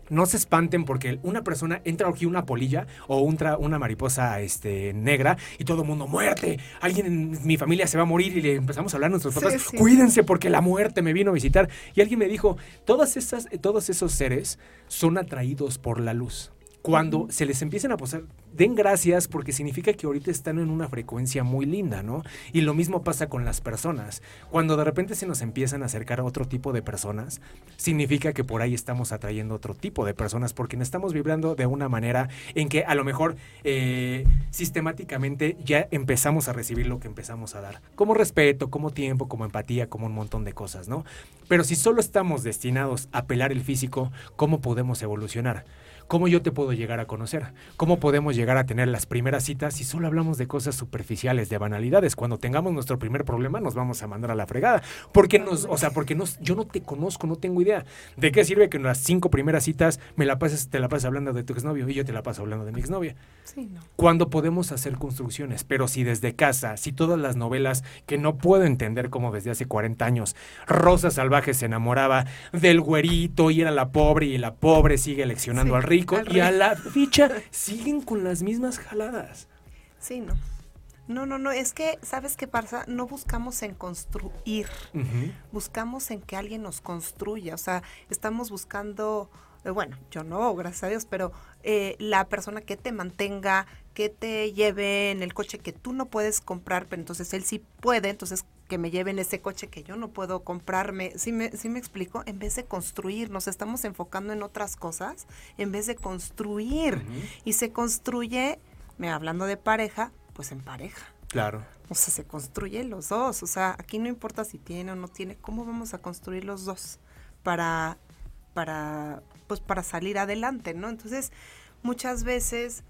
no se espanten porque una persona entra aquí una polilla o una mariposa este, negra y todo el mundo, muerte, alguien en mi familia se va a morir y le empezamos a hablar a nuestros papás, cuídense porque la muerte me vino a visitar. Y alguien me dijo, todas esas, todos esos seres son atraídos por la luz cuando se les empiecen a posar, den gracias porque significa que ahorita están en una frecuencia muy linda, ¿no? Y lo mismo pasa con las personas. Cuando de repente se nos empiezan a acercar otro tipo de personas, significa que por ahí estamos atrayendo otro tipo de personas porque nos estamos vibrando de una manera en que a lo mejor eh, sistemáticamente ya empezamos a recibir lo que empezamos a dar. Como respeto, como tiempo, como empatía, como un montón de cosas, ¿no? Pero si solo estamos destinados a pelar el físico, ¿cómo podemos evolucionar? ¿Cómo yo te puedo llegar a conocer? ¿Cómo podemos llegar a tener las primeras citas si solo hablamos de cosas superficiales, de banalidades? Cuando tengamos nuestro primer problema nos vamos a mandar a la fregada. Porque nos, o sea, porque nos, yo no te conozco, no tengo idea. ¿De qué sirve que en las cinco primeras citas me la pases, te la pases hablando de tu exnovio y yo te la paso hablando de mi exnovia? Sí, no. Cuando podemos hacer construcciones, pero si desde casa, si todas las novelas que no puedo entender como desde hace 40 años, Rosa Salvaje se enamoraba del güerito y era la pobre y la pobre sigue leccionando al rico y a la ficha siguen con las mismas jaladas. Sí, no. No, no, no, es que, ¿sabes qué pasa? No buscamos en construir, buscamos en que alguien nos construya, o sea, estamos buscando, eh, bueno, yo no, gracias a Dios, pero eh, la persona que te mantenga, que te lleve en el coche que tú no puedes comprar, pero entonces él sí puede, entonces que me lleven ese coche que yo no puedo comprarme. ¿Sí me, sí me explico? En vez de construir, nos estamos enfocando en otras cosas en vez de construir. Y se construye, me hablando de pareja, pues en pareja. Claro. O sea, se construye los dos. O sea, aquí no importa si tiene o no tiene, ¿cómo vamos a construir los dos para, para, pues para salir adelante, ¿no? Entonces, muchas veces,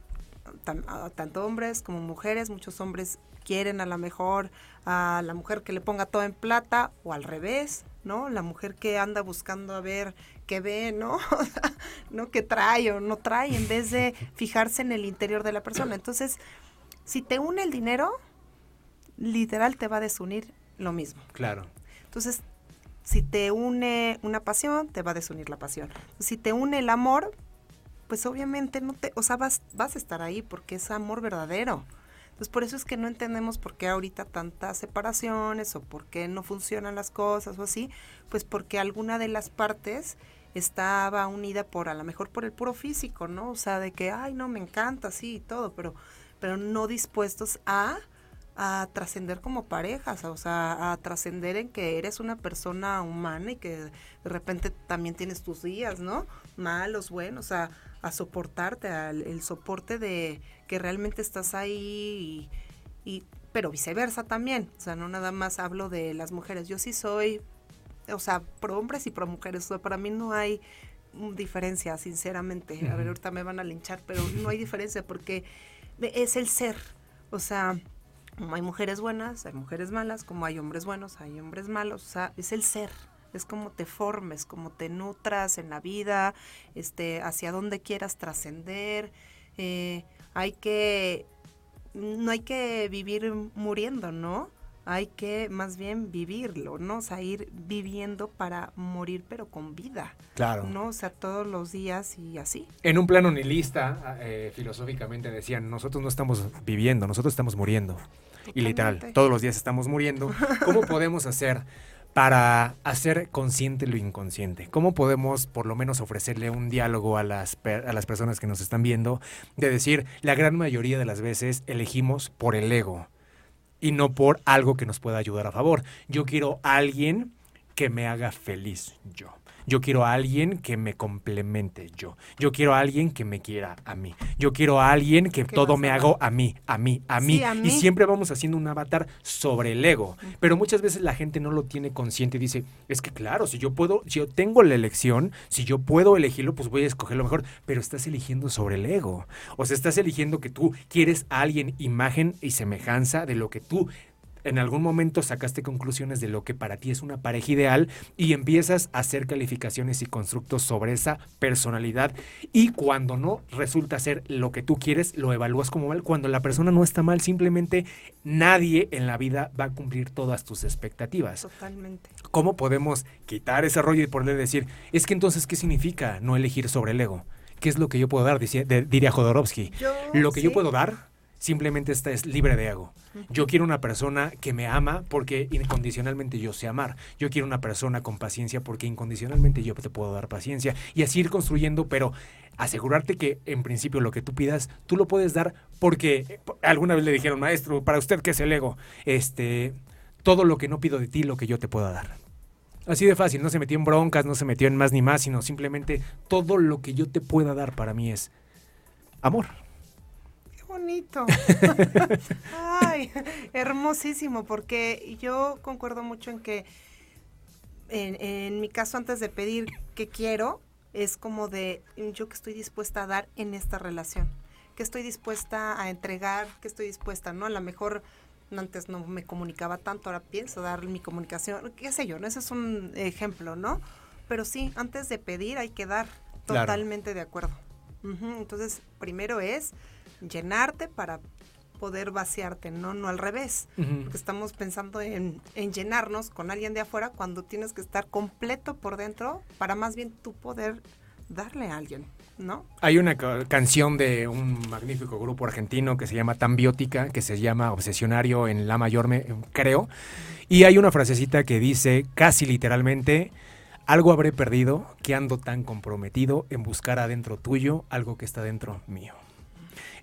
tanto hombres como mujeres, muchos hombres quieren a lo mejor a la mujer que le ponga todo en plata o al revés, ¿no? La mujer que anda buscando a ver que ve, ¿no? ¿no? Que trae o no trae, en vez de fijarse en el interior de la persona. Entonces, si te une el dinero, literal te va a desunir lo mismo. Claro. Entonces, si te une una pasión, te va a desunir la pasión. Si te une el amor, pues obviamente no te, o sea, vas, vas a estar ahí porque es amor verdadero. Entonces, por eso es que no entendemos por qué ahorita tantas separaciones o por qué no funcionan las cosas o así, pues porque alguna de las partes estaba unida por, a lo mejor por el puro físico, ¿no? O sea, de que, ay, no, me encanta, sí, y todo, pero, pero no dispuestos a a trascender como parejas, o sea, a trascender en que eres una persona humana y que de repente también tienes tus días, ¿no? Malos, buenos, a, a soportarte, al el soporte de que realmente estás ahí y, pero viceversa también, o sea, no nada más hablo de las mujeres, yo sí soy, o sea, pro hombres y pro mujeres, o sea, para mí no hay diferencia, sinceramente, a ver, ahorita me van a linchar, pero no hay diferencia porque es el ser, o sea, como hay mujeres buenas, hay mujeres malas, como hay hombres buenos, hay hombres malos, o sea, es el ser, es como te formes, como te nutras en la vida, este, hacia dónde quieras trascender, eh, hay que, no hay que vivir muriendo, ¿no? Hay que más bien vivirlo, ¿no? O sea, ir viviendo para morir, pero con vida. Claro. ¿No? O sea, todos los días y así. En un plano nihilista, eh, filosóficamente decían, nosotros no estamos viviendo, nosotros estamos muriendo. Y literal, todos los días estamos muriendo. ¿Cómo podemos hacer para hacer consciente lo inconsciente? ¿Cómo podemos por lo menos ofrecerle un diálogo a las, a las personas que nos están viendo de decir, la gran mayoría de las veces elegimos por el ego y no por algo que nos pueda ayudar a favor? Yo quiero a alguien que me haga feliz yo. Yo quiero a alguien que me complemente yo. Yo quiero a alguien que me quiera a mí. Yo quiero a alguien que todo me haga a mí, a mí, a mí. Y siempre vamos haciendo un avatar sobre el ego. Pero muchas veces la gente no lo tiene consciente y dice, es que claro, si yo puedo, si yo tengo la elección, si yo puedo elegirlo, pues voy a escoger lo mejor. Pero estás eligiendo sobre el ego. O sea, estás eligiendo que tú quieres a alguien imagen y semejanza de lo que tú en algún momento sacaste conclusiones de lo que para ti es una pareja ideal y empiezas a hacer calificaciones y constructos sobre esa personalidad y cuando no resulta ser lo que tú quieres, lo evalúas como mal. Cuando la persona no está mal, simplemente nadie en la vida va a cumplir todas tus expectativas. Totalmente. ¿Cómo podemos quitar ese rollo y poderle decir, es que entonces, ¿qué significa no elegir sobre el ego? ¿Qué es lo que yo puedo dar? Diría Jodorowsky. lo que yo puedo dar simplemente esta es libre de ego. Yo quiero una persona que me ama porque incondicionalmente yo sé amar. Yo quiero una persona con paciencia porque incondicionalmente yo te puedo dar paciencia. Y así ir construyendo, pero asegurarte que en principio lo que tú pidas, tú lo puedes dar porque eh, alguna vez le dijeron, maestro, para usted que es el ego, este, todo lo que no pido de ti, lo que yo te pueda dar. Así de fácil, no se metió en broncas, no se metió en más ni más, sino simplemente todo lo que yo te pueda dar para mí es amor bonito. Ay, hermosísimo, porque yo concuerdo mucho en que en, mi caso antes de pedir que quiero, es como de yo que estoy dispuesta a dar en esta relación, que estoy dispuesta a entregar, que estoy dispuesta, ¿no? A lo mejor antes no me comunicaba tanto, ahora pienso dar mi comunicación, qué sé yo, ¿no? Ese es un ejemplo, ¿no? Pero sí, antes de pedir hay que dar, totalmente de acuerdo. Entonces, primero es llenarte para poder vaciarte, no, no al revés. Porque estamos pensando en, llenarnos con alguien de afuera cuando tienes que estar completo por dentro para más bien tú poder darle a alguien, ¿no? Hay una canción de un magnífico grupo argentino que se llama Tambiótica, que se llama Obsesionario en La Mayor, me, creo. Y hay una frasecita que dice casi literalmente, algo habré perdido que ando tan comprometido en buscar adentro tuyo algo que está dentro mío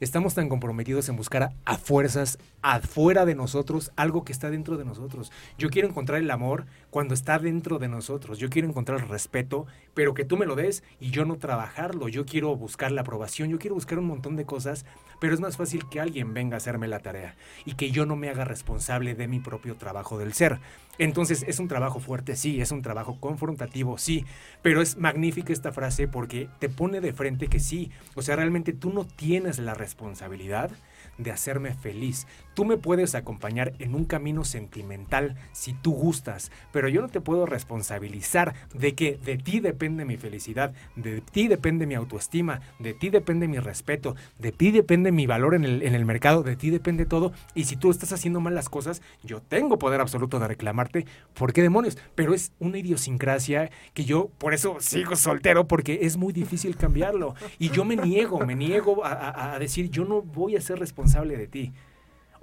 estamos tan comprometidos en buscar a, fuerzas afuera de nosotros algo que está dentro de nosotros. Yo quiero encontrar el amor cuando está dentro de nosotros. Yo quiero encontrar el respeto, pero que tú me lo des y yo no trabajarlo. Yo quiero buscar la aprobación, yo quiero buscar un montón de cosas, pero es más fácil que alguien venga a hacerme la tarea y que yo no me haga responsable de mi propio trabajo del ser. Entonces es un trabajo fuerte, sí, es un trabajo confrontativo, sí, pero es magnífica esta frase porque te pone de frente que sí, o sea, realmente tú no tienes la responsabilidad de hacerme feliz. Tú me puedes acompañar en un camino sentimental si tú gustas, pero yo no te puedo responsabilizar de que de ti depende mi felicidad, de ti depende mi autoestima, de ti depende mi respeto, de ti depende mi valor en el, en el mercado, de ti depende todo. Y si tú estás haciendo mal las cosas, yo tengo poder absoluto de reclamarte. ¿Por qué demonios? Pero es una idiosincrasia que yo por eso sigo soltero, porque es muy difícil cambiarlo. Y yo me niego, me niego a, a decir, yo no voy a ser responsable de ti.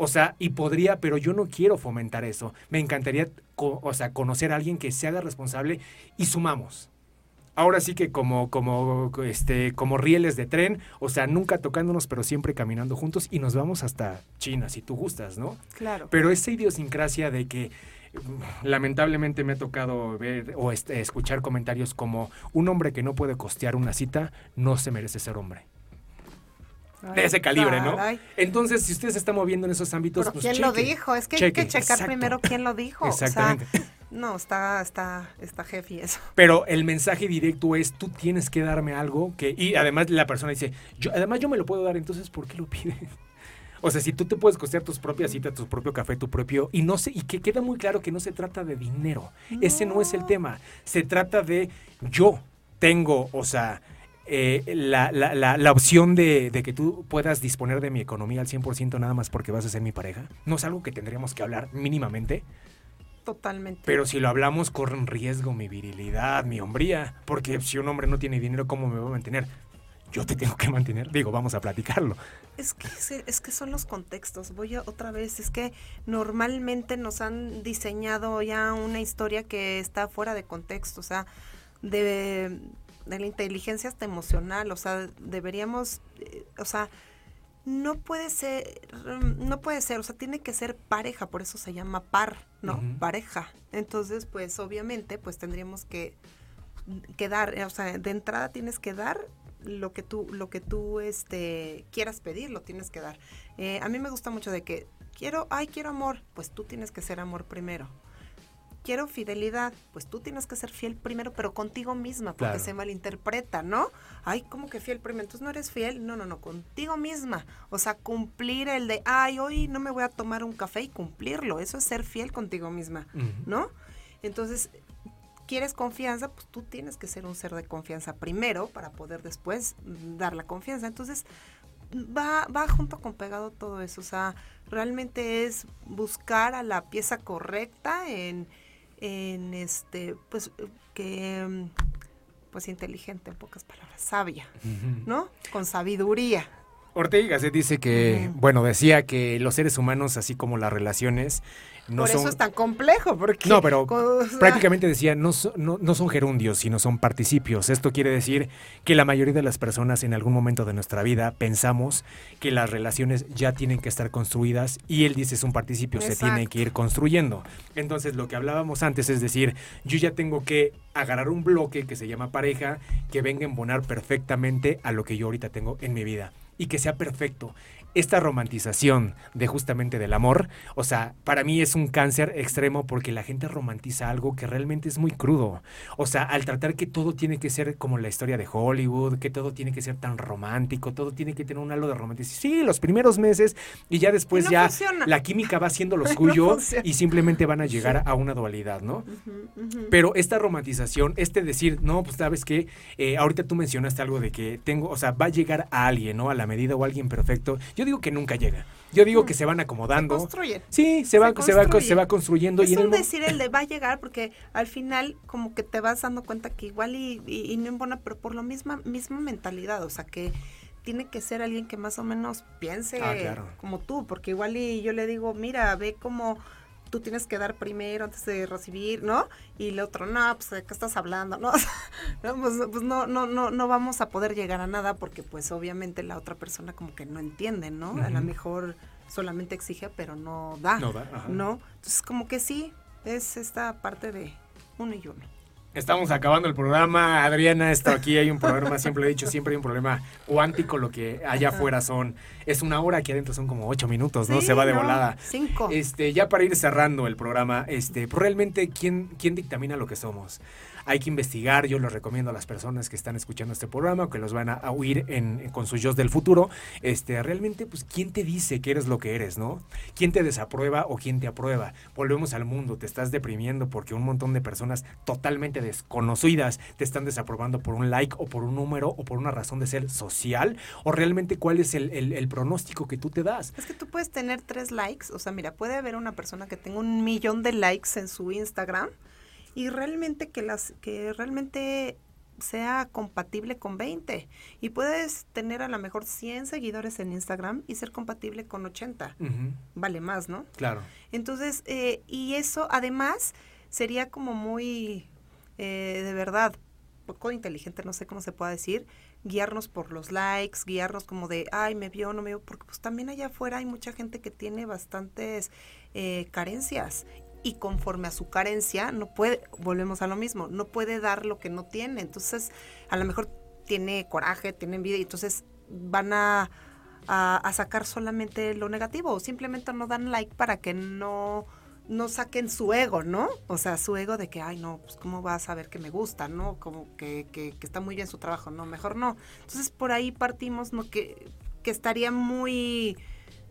O sea, y podría, pero yo no quiero fomentar eso. Me encantaría, o sea, conocer a alguien que se haga responsable y sumamos. Ahora sí que como, como, este, como rieles de tren, o sea, nunca tocándonos, pero siempre caminando juntos y nos vamos hasta China, si tú gustas, ¿no? Claro. Pero esa idiosincrasia de que mm, lamentablemente me ha tocado ver o este, escuchar comentarios como un hombre que no puede costear una cita no se merece ser hombre de ese calibre, ¿no? Entonces, si usted se está moviendo en esos ámbitos, Pero pues ¿quién lo dijo? Es que hay que checar primero quién lo dijo. Exactamente. no, está, está, está jefe eso. Pero el mensaje directo es, tú tienes que darme algo que... Y además la persona dice, yo, además yo me lo puedo dar, entonces, ¿por qué lo pides? O sea, si tú te puedes costear tus propias citas, tu propio café, tu propio... Y no sé, y que queda muy claro que no se trata de dinero. Ese no es el tema. Se trata de yo tengo, o sea eh, la, la, la, opción de, que tú puedas disponer de mi economía al 100% nada más porque vas a ser mi pareja, no es algo que tendríamos que hablar mínimamente. Totalmente. Pero si lo hablamos, corre en riesgo mi virilidad, mi hombría, porque si un hombre no tiene dinero, ¿cómo me va a mantener? Yo te tengo que mantener. Digo, vamos a platicarlo. Es que, es que son los contextos. Voy a, otra vez, es que normalmente nos han diseñado ya una historia que está fuera de contexto. O sea, de de la inteligencia hasta emocional, o sea, deberíamos, eh, o sea, no puede ser, no puede ser, o sea, tiene que ser pareja, por eso se llama par, ¿no? Pareja. Entonces, pues obviamente, pues tendríamos que, que dar, o sea, de entrada tienes que dar lo que tú, lo que tú este, quieras pedir, lo tienes que dar. Eh, a mí me gusta mucho de que quiero, ay, quiero amor, pues tú tienes que ser amor primero quiero fidelidad, pues tú tienes que ser fiel primero, pero contigo misma, porque se malinterpreta, ¿no? Ay, ¿cómo que fiel primero? Entonces no eres fiel. No, no, no, contigo misma. O sea, cumplir el de, ay, hoy no me voy a tomar un café y cumplirlo. Eso es ser fiel contigo misma, ¿no? Entonces, quieres confianza, pues tú tienes que ser un ser de confianza primero para poder después dar la confianza. Entonces, va, va junto con pegado todo eso. O sea, realmente es buscar a la pieza correcta en en este, pues que pues inteligente en pocas palabras, sabia, ¿no? Con sabiduría. Ortega se dice que, bueno, decía que los seres humanos, así como las relaciones, no Por eso es tan complejo, porque... No, pero prácticamente decía, no, no, son gerundios, sino son participios. Esto quiere decir que la mayoría de las personas en algún momento de nuestra vida pensamos que las relaciones ya tienen que estar construidas y él dice es un participio, se tiene que ir construyendo. Entonces lo que hablábamos antes es decir, yo ya tengo que agarrar un bloque que se llama pareja que venga a embonar perfectamente a lo que yo ahorita tengo en mi vida y que sea perfecto esta romantización de justamente del amor, o sea, para mí es un cáncer extremo porque la gente romantiza algo que realmente es muy crudo. O sea, al tratar que todo tiene que ser como la historia de Hollywood, que todo tiene que ser tan romántico, todo tiene que tener un halo de romanticismo. Sí, los primeros meses y ya después ya la química va haciendo lo suyo y simplemente van a llegar a una dualidad, ¿no? Pero esta romantización, este decir, no, pues sabes que eh, ahorita tú mencionaste algo de que tengo, o sea, va a llegar a alguien, ¿no? A la medida o alguien perfecto. Yo digo que nunca llega. Yo digo que se van acomodando. Se construyen. Sí, se, va, se, va, se va construyendo. Es y un decir el de va a llegar porque al final como que te vas dando cuenta que igual y, y, no en buena, pero por la misma, misma mentalidad, o sea que tiene que ser alguien que más o menos piense ah, como tú, porque igual y yo le digo, mira, ve cómo tú tienes que dar primero antes de recibir, ¿no? Y el otro, no, pues, ¿de qué estás hablando? ¿No? pues, pues, no, no, no, no vamos a poder llegar a nada porque, pues, obviamente la otra persona como que no entiende, ¿no? A lo mejor solamente exige, pero no da. No da, ¿No? Entonces, como que sí, es esta parte de uno y uno. Estamos acabando el programa, Adriana, esto aquí hay un problema, siempre lo he dicho, siempre hay un problema cuántico, lo que allá afuera son, es una hora, aquí adentro son como ocho minutos, ¿no? Sí, Se va de no, volada. Cinco. Este, ya para ir cerrando el programa, este, pues realmente, ¿quién, ¿quién dictamina lo que somos? Hay que investigar, yo lo recomiendo a las personas que están escuchando este programa, o que los van a, oír en, con sus yo del futuro, este, realmente, pues, ¿quién te dice que eres lo que eres, no? ¿Quién te desaprueba o quién te aprueba? Volvemos al mundo, te estás deprimiendo porque un montón de personas totalmente desconocidas te están desaprobando por un like o por un número o por una razón de ser social, o realmente cuál es el- el pronóstico que tú te das. Es que tú puedes tener tres likes, o sea, mira, puede haber una persona que tenga un millón de likes en su Instagram y realmente que las que realmente sea compatible con 20 y puedes tener a lo mejor 100 seguidores en Instagram y ser compatible con 80. Ujú, Vale más, ¿no? Claro. Entonces, eh, y eso además sería como muy, eh, de verdad, poco inteligente, no sé cómo se pueda decir, guiarnos por los likes, guiarnos como de, ay, me vio, no me vio, porque pues también allá afuera hay mucha gente que tiene bastantes eh, carencias y conforme a su carencia no puede, volvemos a lo mismo, no puede dar lo que no tiene, entonces a lo mejor tiene coraje, tiene envidia y entonces van a, a, sacar solamente lo negativo o simplemente no dan like para que no no saquen su ego, ¿no? O sea, su ego de que, ay, no, pues cómo va a saber que me gusta, ¿no? Como que, que, que está muy bien su trabajo, no, mejor no. Entonces, por ahí partimos, ¿no? Que, que estaría muy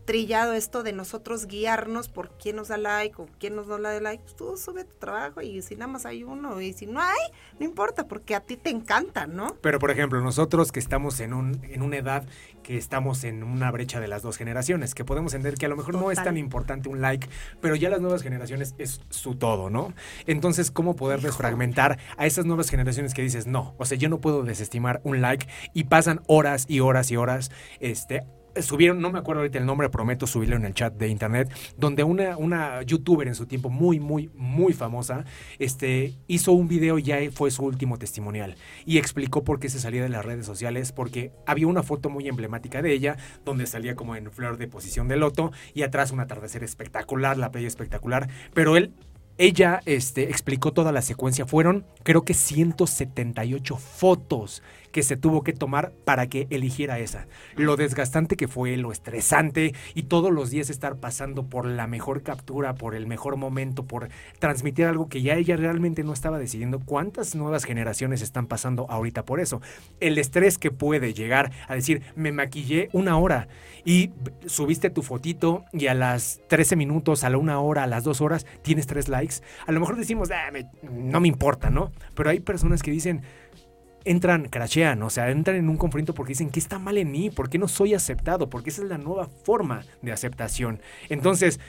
trillado esto de nosotros guiarnos por quién nos da like o quién nos no da like. Pues tú sube tu trabajo y si nada más hay uno y si no hay, no importa, porque a ti te encanta, ¿no? Pero, por ejemplo, nosotros que estamos en, un, en una edad que estamos en una brecha de las dos generaciones, que podemos entender que a lo mejor no es tan importante un like, pero ya las nuevas generaciones es su todo, ¿no? Entonces, ¿cómo poder desfragmentar a esas nuevas generaciones que dices, no, o sea, yo no puedo desestimar un like y pasan horas y horas y horas, este, subieron, no me acuerdo ahorita el nombre, prometo subirlo en el chat de internet, donde una, una youtuber en su tiempo muy, muy, muy famosa, este, hizo un video y ya fue su último testimonial y explicó por qué se salía de las redes sociales, porque había una foto muy emblemática de ella, donde salía como en flor de posición de loto y atrás un atardecer espectacular, la playa espectacular, pero él ella este, explicó toda la secuencia. Fueron, creo que 178 fotos que se tuvo que tomar para que eligiera esa. Lo desgastante que fue, lo estresante y todos los días estar pasando por la mejor captura, por el mejor momento, por transmitir algo que ya ella realmente no estaba decidiendo. ¿Cuántas nuevas generaciones están pasando ahorita por eso? El estrés que puede llegar a decir, me maquillé una hora y subiste tu fotito y a las 13 minutos, a la una hora, a las dos horas, tienes tres likes. A lo mejor decimos, "Ah, no me importa, ¿no? Pero hay personas que dicen, entran, crashean, o sea, entran en un conflicto porque dicen, ¿qué está mal en mí? ¿Por qué no soy aceptado? Porque esa es la nueva forma de aceptación. Entonces,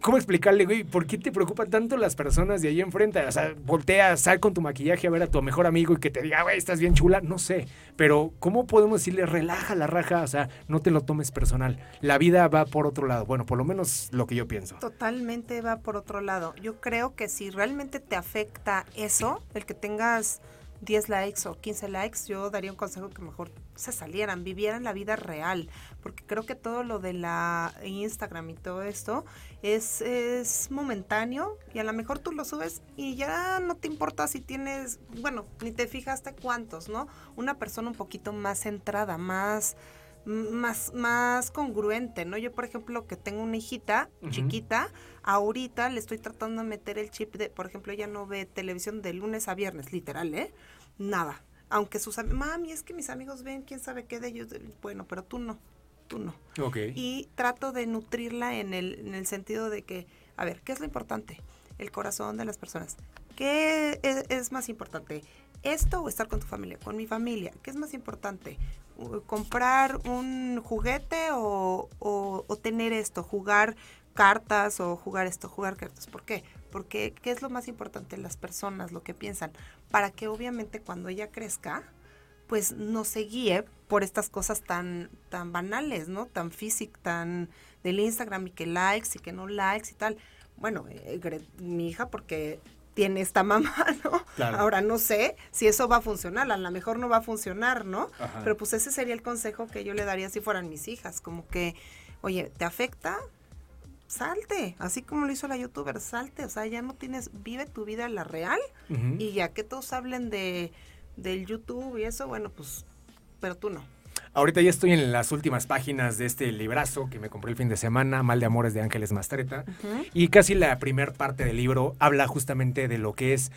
¿cómo explicarle, güey, por qué te preocupan tanto las personas de ahí enfrente? O sea, voltea, sal con tu maquillaje a ver a tu mejor amigo y que te diga, güey, estás bien chula, no sé. Pero, ¿cómo podemos decirle, relaja la raja? O sea, no te lo tomes personal. La vida va por otro lado. Bueno, por lo menos lo que yo pienso. Totalmente va por otro lado. Yo creo que si realmente te afecta eso, el que tengas 10 likes o 15 likes, yo daría un consejo que mejor se salieran, vivieran la vida real, porque creo que todo lo de la Instagram y todo esto es, es momentáneo y a lo mejor tú lo subes y ya no te importa si tienes, bueno, ni te fijaste cuántos, ¿no? Una persona un poquito más centrada, más más, más congruente, ¿no? Yo, por ejemplo, que tengo una hijita chiquita, ahorita le estoy tratando de meter el chip de, por ejemplo, ella no ve televisión de lunes a viernes, literal, ¿eh? Nada. Aunque sus amigos, mami, es que mis amigos ven quién sabe qué de ellos. Bueno, pero tú no, tú no. Ok. Y trato de nutrirla en el, en el sentido de que, a ver, ¿qué es lo importante? El corazón de las personas. ¿Qué es, es más importante? ¿Esto o estar con tu familia? Con mi familia. ¿Qué es más importante? ¿Comprar un juguete o, o- o tener esto? ¿Jugar cartas o jugar esto? Jugar cartas. ¿Por qué? Porque ¿qué es lo más importante? Las personas, lo que piensan. Para que obviamente cuando ella crezca, pues no se guíe por estas cosas tan, tan banales, ¿no? Tan físic, tan del Instagram y que likes y que no likes y tal. Bueno, eh, mi hija porque tiene esta mamá, ¿no? Claro. Ahora no sé si eso va a funcionar, a lo mejor no va a funcionar, ¿no? Ajá. Pero pues ese sería el consejo que yo le daría si fueran mis hijas, como que, oye, ¿te afecta? Salte, así como lo hizo la youtuber, salte, o sea, ya no tienes, vive tu vida la real y ya que todos hablen de del YouTube y eso, bueno, pues, pero tú no. Ahorita ya estoy en las últimas páginas de este librazo que me compré el fin de semana, Mal de Amores de Ángeles Mastreta, y casi la primer parte del libro habla justamente de lo que es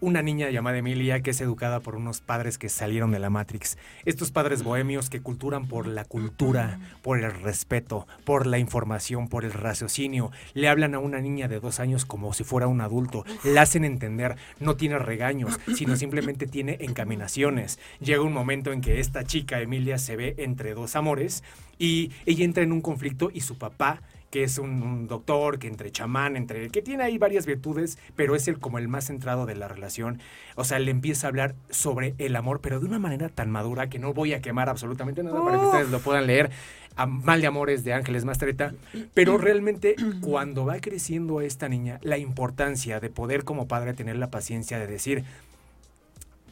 una niña llamada Emilia que es educada por unos padres que salieron de la Matrix. Estos padres bohemios que culturan por la cultura, por el respeto, por la información, por el raciocinio. Le hablan a una niña de dos años como si fuera un adulto. La hacen entender. No tiene regaños, sino simplemente tiene encaminaciones. Llega un momento en que esta chica, Emilia, se ve entre dos amores y ella entra en un conflicto y su papá que es un, doctor, que entre chamán, entre que tiene ahí varias virtudes, pero es el como el más centrado de la relación. O sea, le empieza a hablar sobre el amor, pero de una manera tan madura que no voy a quemar absolutamente nada para que ustedes lo puedan leer. A Mal de Amores de Ángeles Mastreta, pero realmente cuando va creciendo esta niña, la importancia de poder como padre tener la paciencia de decir,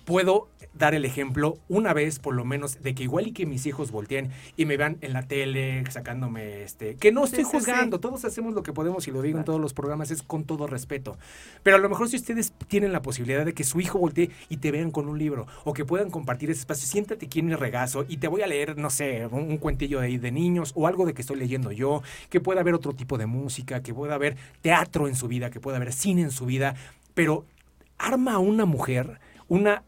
puedo dar el ejemplo una vez por lo menos de que igual y que mis hijos volteen y me vean en la tele sacándome este que no estoy juzgando, todos hacemos lo que podemos y lo digo en todos los programas es con todo respeto. Pero a lo mejor si ustedes tienen la posibilidad de que su hijo voltee y te vean con un libro o que puedan compartir ese espacio, siéntate aquí en el regazo y te voy a leer, no sé, un, cuentillo de, de niños o algo de que estoy leyendo yo, que pueda haber otro tipo de música, que pueda haber teatro en su vida, que pueda haber cine en su vida, pero arma a una mujer una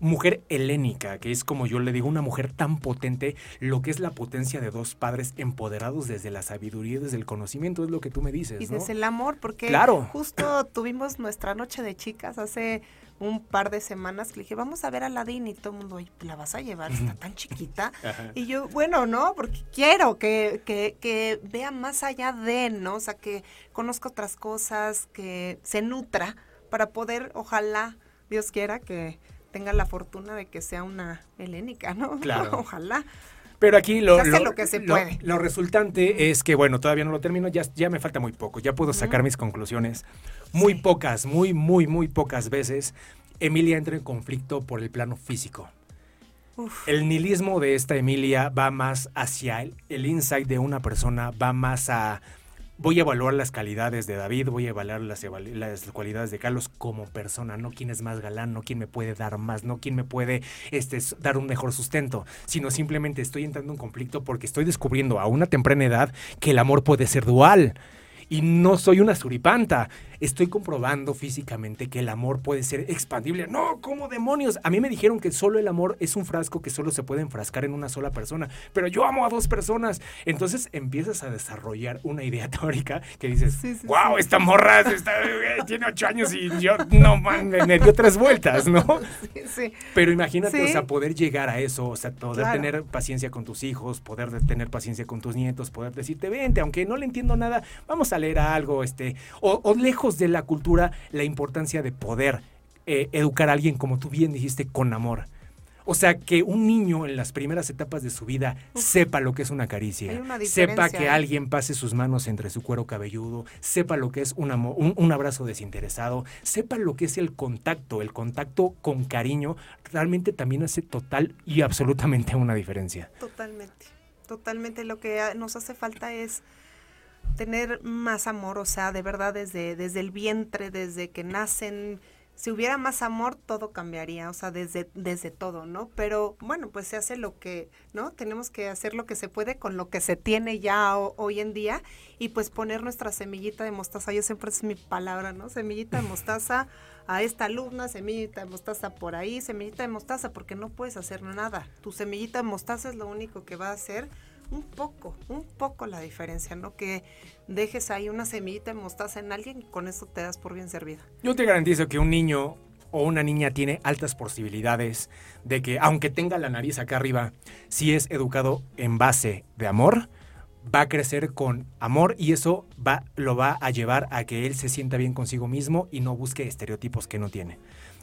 mujer helénica, que es como yo le digo, una mujer tan potente, lo que es la potencia de dos padres empoderados desde la sabiduría y desde el conocimiento, es lo que tú me dices. Y desde el amor, porque justo tuvimos nuestra noche de chicas hace un par de semanas que le dije, vamos a ver a Aladdin y todo el mundo, ¿la vas a llevar? Está tan chiquita. y yo, bueno, no, porque quiero que, que, que vea más allá de, ¿no? O sea, que conozca otras cosas, que se nutra para poder, ojalá, Dios quiera, que tenga la fortuna de que sea una helénica, ¿no? Claro. Ojalá. Pero aquí lo, lo, que se puede. Lo, resultante es que, bueno, todavía no lo termino, ya, ya me falta muy poco, ya puedo sacar mis conclusiones. Muy pocas, muy, muy, muy pocas veces, Emilia entra en conflicto por el plano físico. El nihilismo de esta Emilia va más hacia el, el insight de una persona, va más a voy a evaluar las calidades de David, voy a evaluar las, las, cualidades de Carlos como persona, no quién es más galán, no quién me puede dar más, no quién me puede este, dar un mejor sustento, sino simplemente estoy entrando en conflicto porque estoy descubriendo a una temprana edad que el amor puede ser dual. Y no soy una suripanta estoy comprobando físicamente que el amor puede ser expandible. No, ¿cómo demonios? A mí me dijeron que solo el amor es un frasco que solo se puede enfrascar en una sola persona, pero yo amo a dos personas. Entonces empiezas a desarrollar una idea teórica que dices, wow, esta morra tiene ocho años y yo no man, me, dio tres vueltas, ¿no? Pero imagínate, o sea, poder llegar a eso, o sea, poder tener paciencia con tus hijos, poder tener paciencia con tus nietos, poder decirte, vente, aunque no le entiendo nada, vamos a leer algo, este, o, o lejos de la cultura la importancia de poder eh, educar a alguien, como tú bien dijiste, con amor. O sea, que un niño en las primeras etapas de su vida sepa lo que es una caricia, sepa que ¿eh? alguien pase sus manos entre su cuero cabelludo, sepa lo que es un, un, abrazo desinteresado, sepa lo que es el contacto, el contacto con cariño, realmente también hace total y absolutamente una diferencia. Totalmente, totalmente. Lo que nos hace falta es tener más amor, o sea, de verdad desde, desde el vientre, desde que nacen, si hubiera más amor, todo cambiaría, o sea, desde, desde todo, ¿no? Pero bueno, pues se hace lo que, ¿no? Tenemos que hacer lo que se puede con lo que se tiene ya hoy en día y pues poner nuestra semillita de mostaza, yo siempre es mi palabra, ¿no? Semillita de mostaza a esta alumna, semillita de mostaza por ahí, semillita de mostaza, porque no puedes hacer nada. Tu semillita de mostaza es lo único que va a hacer un poco, un poco la diferencia, ¿no? Que dejes ahí una semillita de mostaza en alguien y con eso te das por bien servido. Yo te garantizo que un niño o una niña tiene altas posibilidades de que, aunque tenga la nariz acá arriba, si es educado en base de amor, va a crecer con amor y eso va, lo va a llevar a que él se sienta bien consigo mismo y no busque estereotipos que no tiene.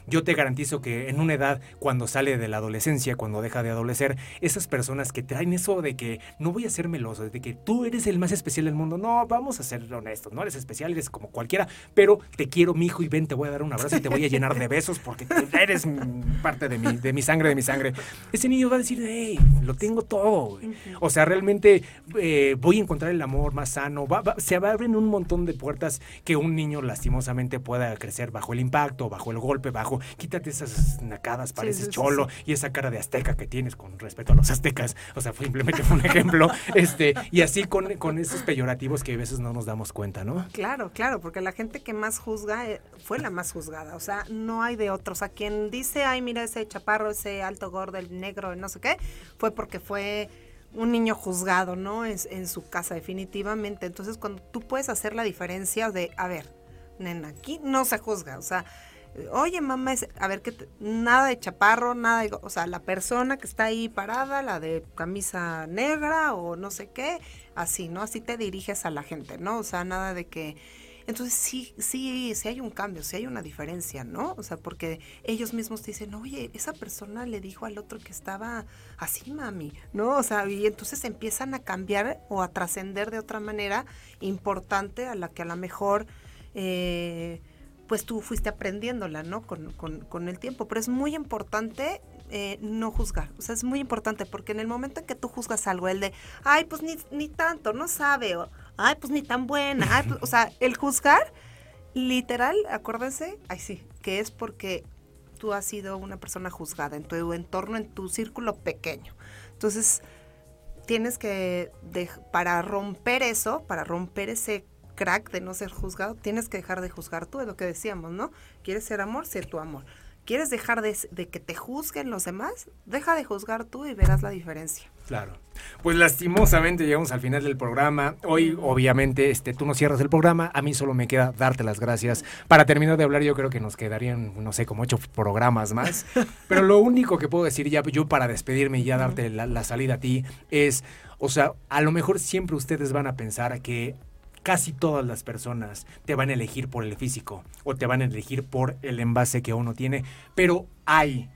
Yo te garantizo que en una edad, cuando sale de la adolescencia, cuando deja de adolecer, esas personas que traen eso de que no voy a ser meloso, de que tú eres el más especial del mundo, no, vamos a ser honestos, no eres especial, eres como cualquiera, pero te quiero, mi hijo, y ven, te voy a dar un abrazo y te voy a llenar de besos porque eres parte de mi, de mi sangre, de mi sangre. Ese niño va a decir, hey, lo tengo todo. O sea, realmente eh, voy a encontrar el amor más sano. se abren un montón de puertas que un niño lastimosamente pueda crecer bajo el impacto, bajo el golpe, bajo, quítate esas nacadas, pareces cholo y esa cara de azteca que tienes con respecto a los aztecas. O sea, simplemente fue un ejemplo. este, y así con, con esos peyorativos que a veces no nos damos cuenta, ¿no? Claro, claro, porque la gente que más juzga eh, fue la más juzgada. O sea, no hay de otros. A quien dice, ay, mira ese chaparro, ese alto gordo, el negro, no sé qué, fue porque fue un niño juzgado, ¿no? Es en su casa, definitivamente. Entonces, cuando tú puedes hacer la diferencia de, a ver, nena, aquí no se juzga, o sea, oye, mamá, a ver, que nada de chaparro, nada de, o sea, la persona que está ahí parada, la de camisa negra o no sé qué, así, ¿no? Así te diriges a la gente, ¿no? O sea, nada de que entonces sí, sí, sí hay un cambio, sí hay una diferencia, ¿no? O sea, porque ellos mismos te dicen, oye, esa persona le dijo al otro que estaba así, mami, ¿no? O sea, y entonces empiezan a cambiar o a trascender de otra manera importante a la que a lo mejor... Eh, pues tú fuiste aprendiéndola, ¿no? Con, con, con, el tiempo. Pero es muy importante eh, no juzgar. O sea, es muy importante porque en el momento en que tú juzgas algo, el de, ay, pues ni, ni tanto, no sabe, o, ay, pues ni tan buena. Pues", o sea, el juzgar, literal, acuérdense, ay sí, que es porque tú has sido una persona juzgada en tu entorno, en tu círculo pequeño. Entonces, tienes que, para romper eso, para romper ese crack de no ser juzgado, tienes que dejar de juzgar tú, es lo que decíamos, ¿no? ¿Quieres ser amor? Sé tu amor. ¿Quieres dejar de, que te juzguen los demás? Deja de juzgar tú y verás la diferencia. Claro. Pues lastimosamente llegamos al final del programa. Hoy, obviamente, este, tú no cierras el programa. A mí solo me queda darte las gracias. Para terminar de hablar, yo creo que nos quedarían, no sé, como ocho programas más. Pero lo único que puedo decir ya, yo para despedirme y ya darte la, la salida a ti, es, o sea, a lo mejor siempre ustedes van a pensar que casi todas las personas te van a elegir por el físico o te van a elegir por el envase que uno tiene, pero hay,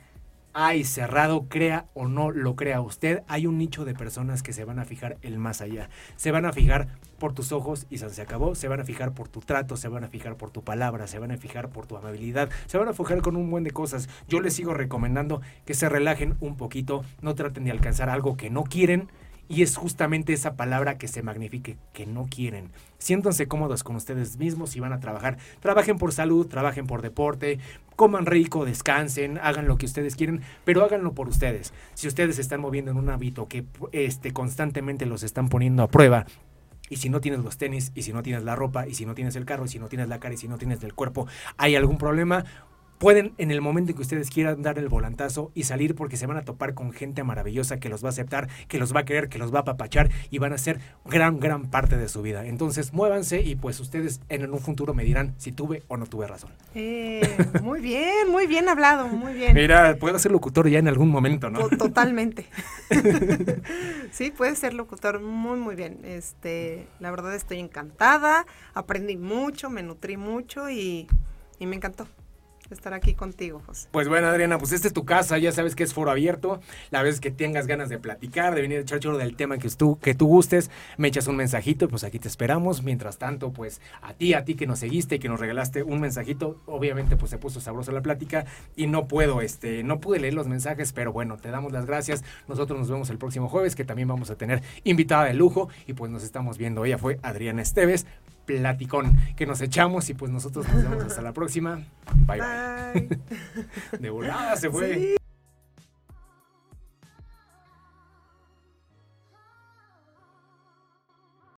hay cerrado, crea o no lo crea usted, hay un nicho de personas que se van a fijar el más allá. Se van a fijar por tus ojos y se acabó, se van a fijar por tu trato, se van a fijar por tu palabra, se van a fijar por tu amabilidad, se van a fijar con un buen de cosas. Yo les sigo recomendando que se relajen un poquito, no traten de alcanzar algo que no quieren y es justamente esa palabra que se magnifique, que no quieren. Siéntanse cómodos con ustedes mismos y van a trabajar. Trabajen por salud, trabajen por deporte, coman rico, descansen, hagan lo que ustedes quieren, pero háganlo por ustedes. Si ustedes se están moviendo en un hábito que este, constantemente los están poniendo a prueba, y si no tienes los tenis, y si no tienes la ropa, y si no tienes el carro, y si no tienes la cara, y si no tienes el cuerpo, hay algún problema, pueden en el momento en que ustedes quieran dar el volantazo y salir porque se van a topar con gente maravillosa que los va a aceptar, que los va a querer, que los va a apapachar y van a ser gran, gran parte de su vida. Entonces, muévanse y pues ustedes en un futuro me dirán si tuve o no tuve razón. Eh, muy bien, muy bien hablado, muy bien. Mira, puedo ser locutor ya en algún momento, ¿no? Totalmente. sí, puedes ser locutor muy, muy bien. Este, la verdad estoy encantada, aprendí mucho, me nutrí mucho y, y me encantó estar aquí contigo, José. Pues bueno, Adriana, pues esta es tu casa, ya sabes que es foro abierto. La vez que tengas ganas de platicar, de venir a echar choro del tema que tú, que tú gustes, me echas un mensajito y pues aquí te esperamos. Mientras tanto, pues a ti, a ti que nos seguiste y que nos regalaste un mensajito, obviamente pues se puso sabrosa la plática y no puedo, este, no pude leer los mensajes, pero bueno, te damos las gracias. Nosotros nos vemos el próximo jueves, que también vamos a tener invitada de lujo y pues nos estamos viendo. Ella fue Adriana Esteves platicón que nos echamos y pues nosotros nos vemos hasta la próxima. Bye bye. De volada se fue.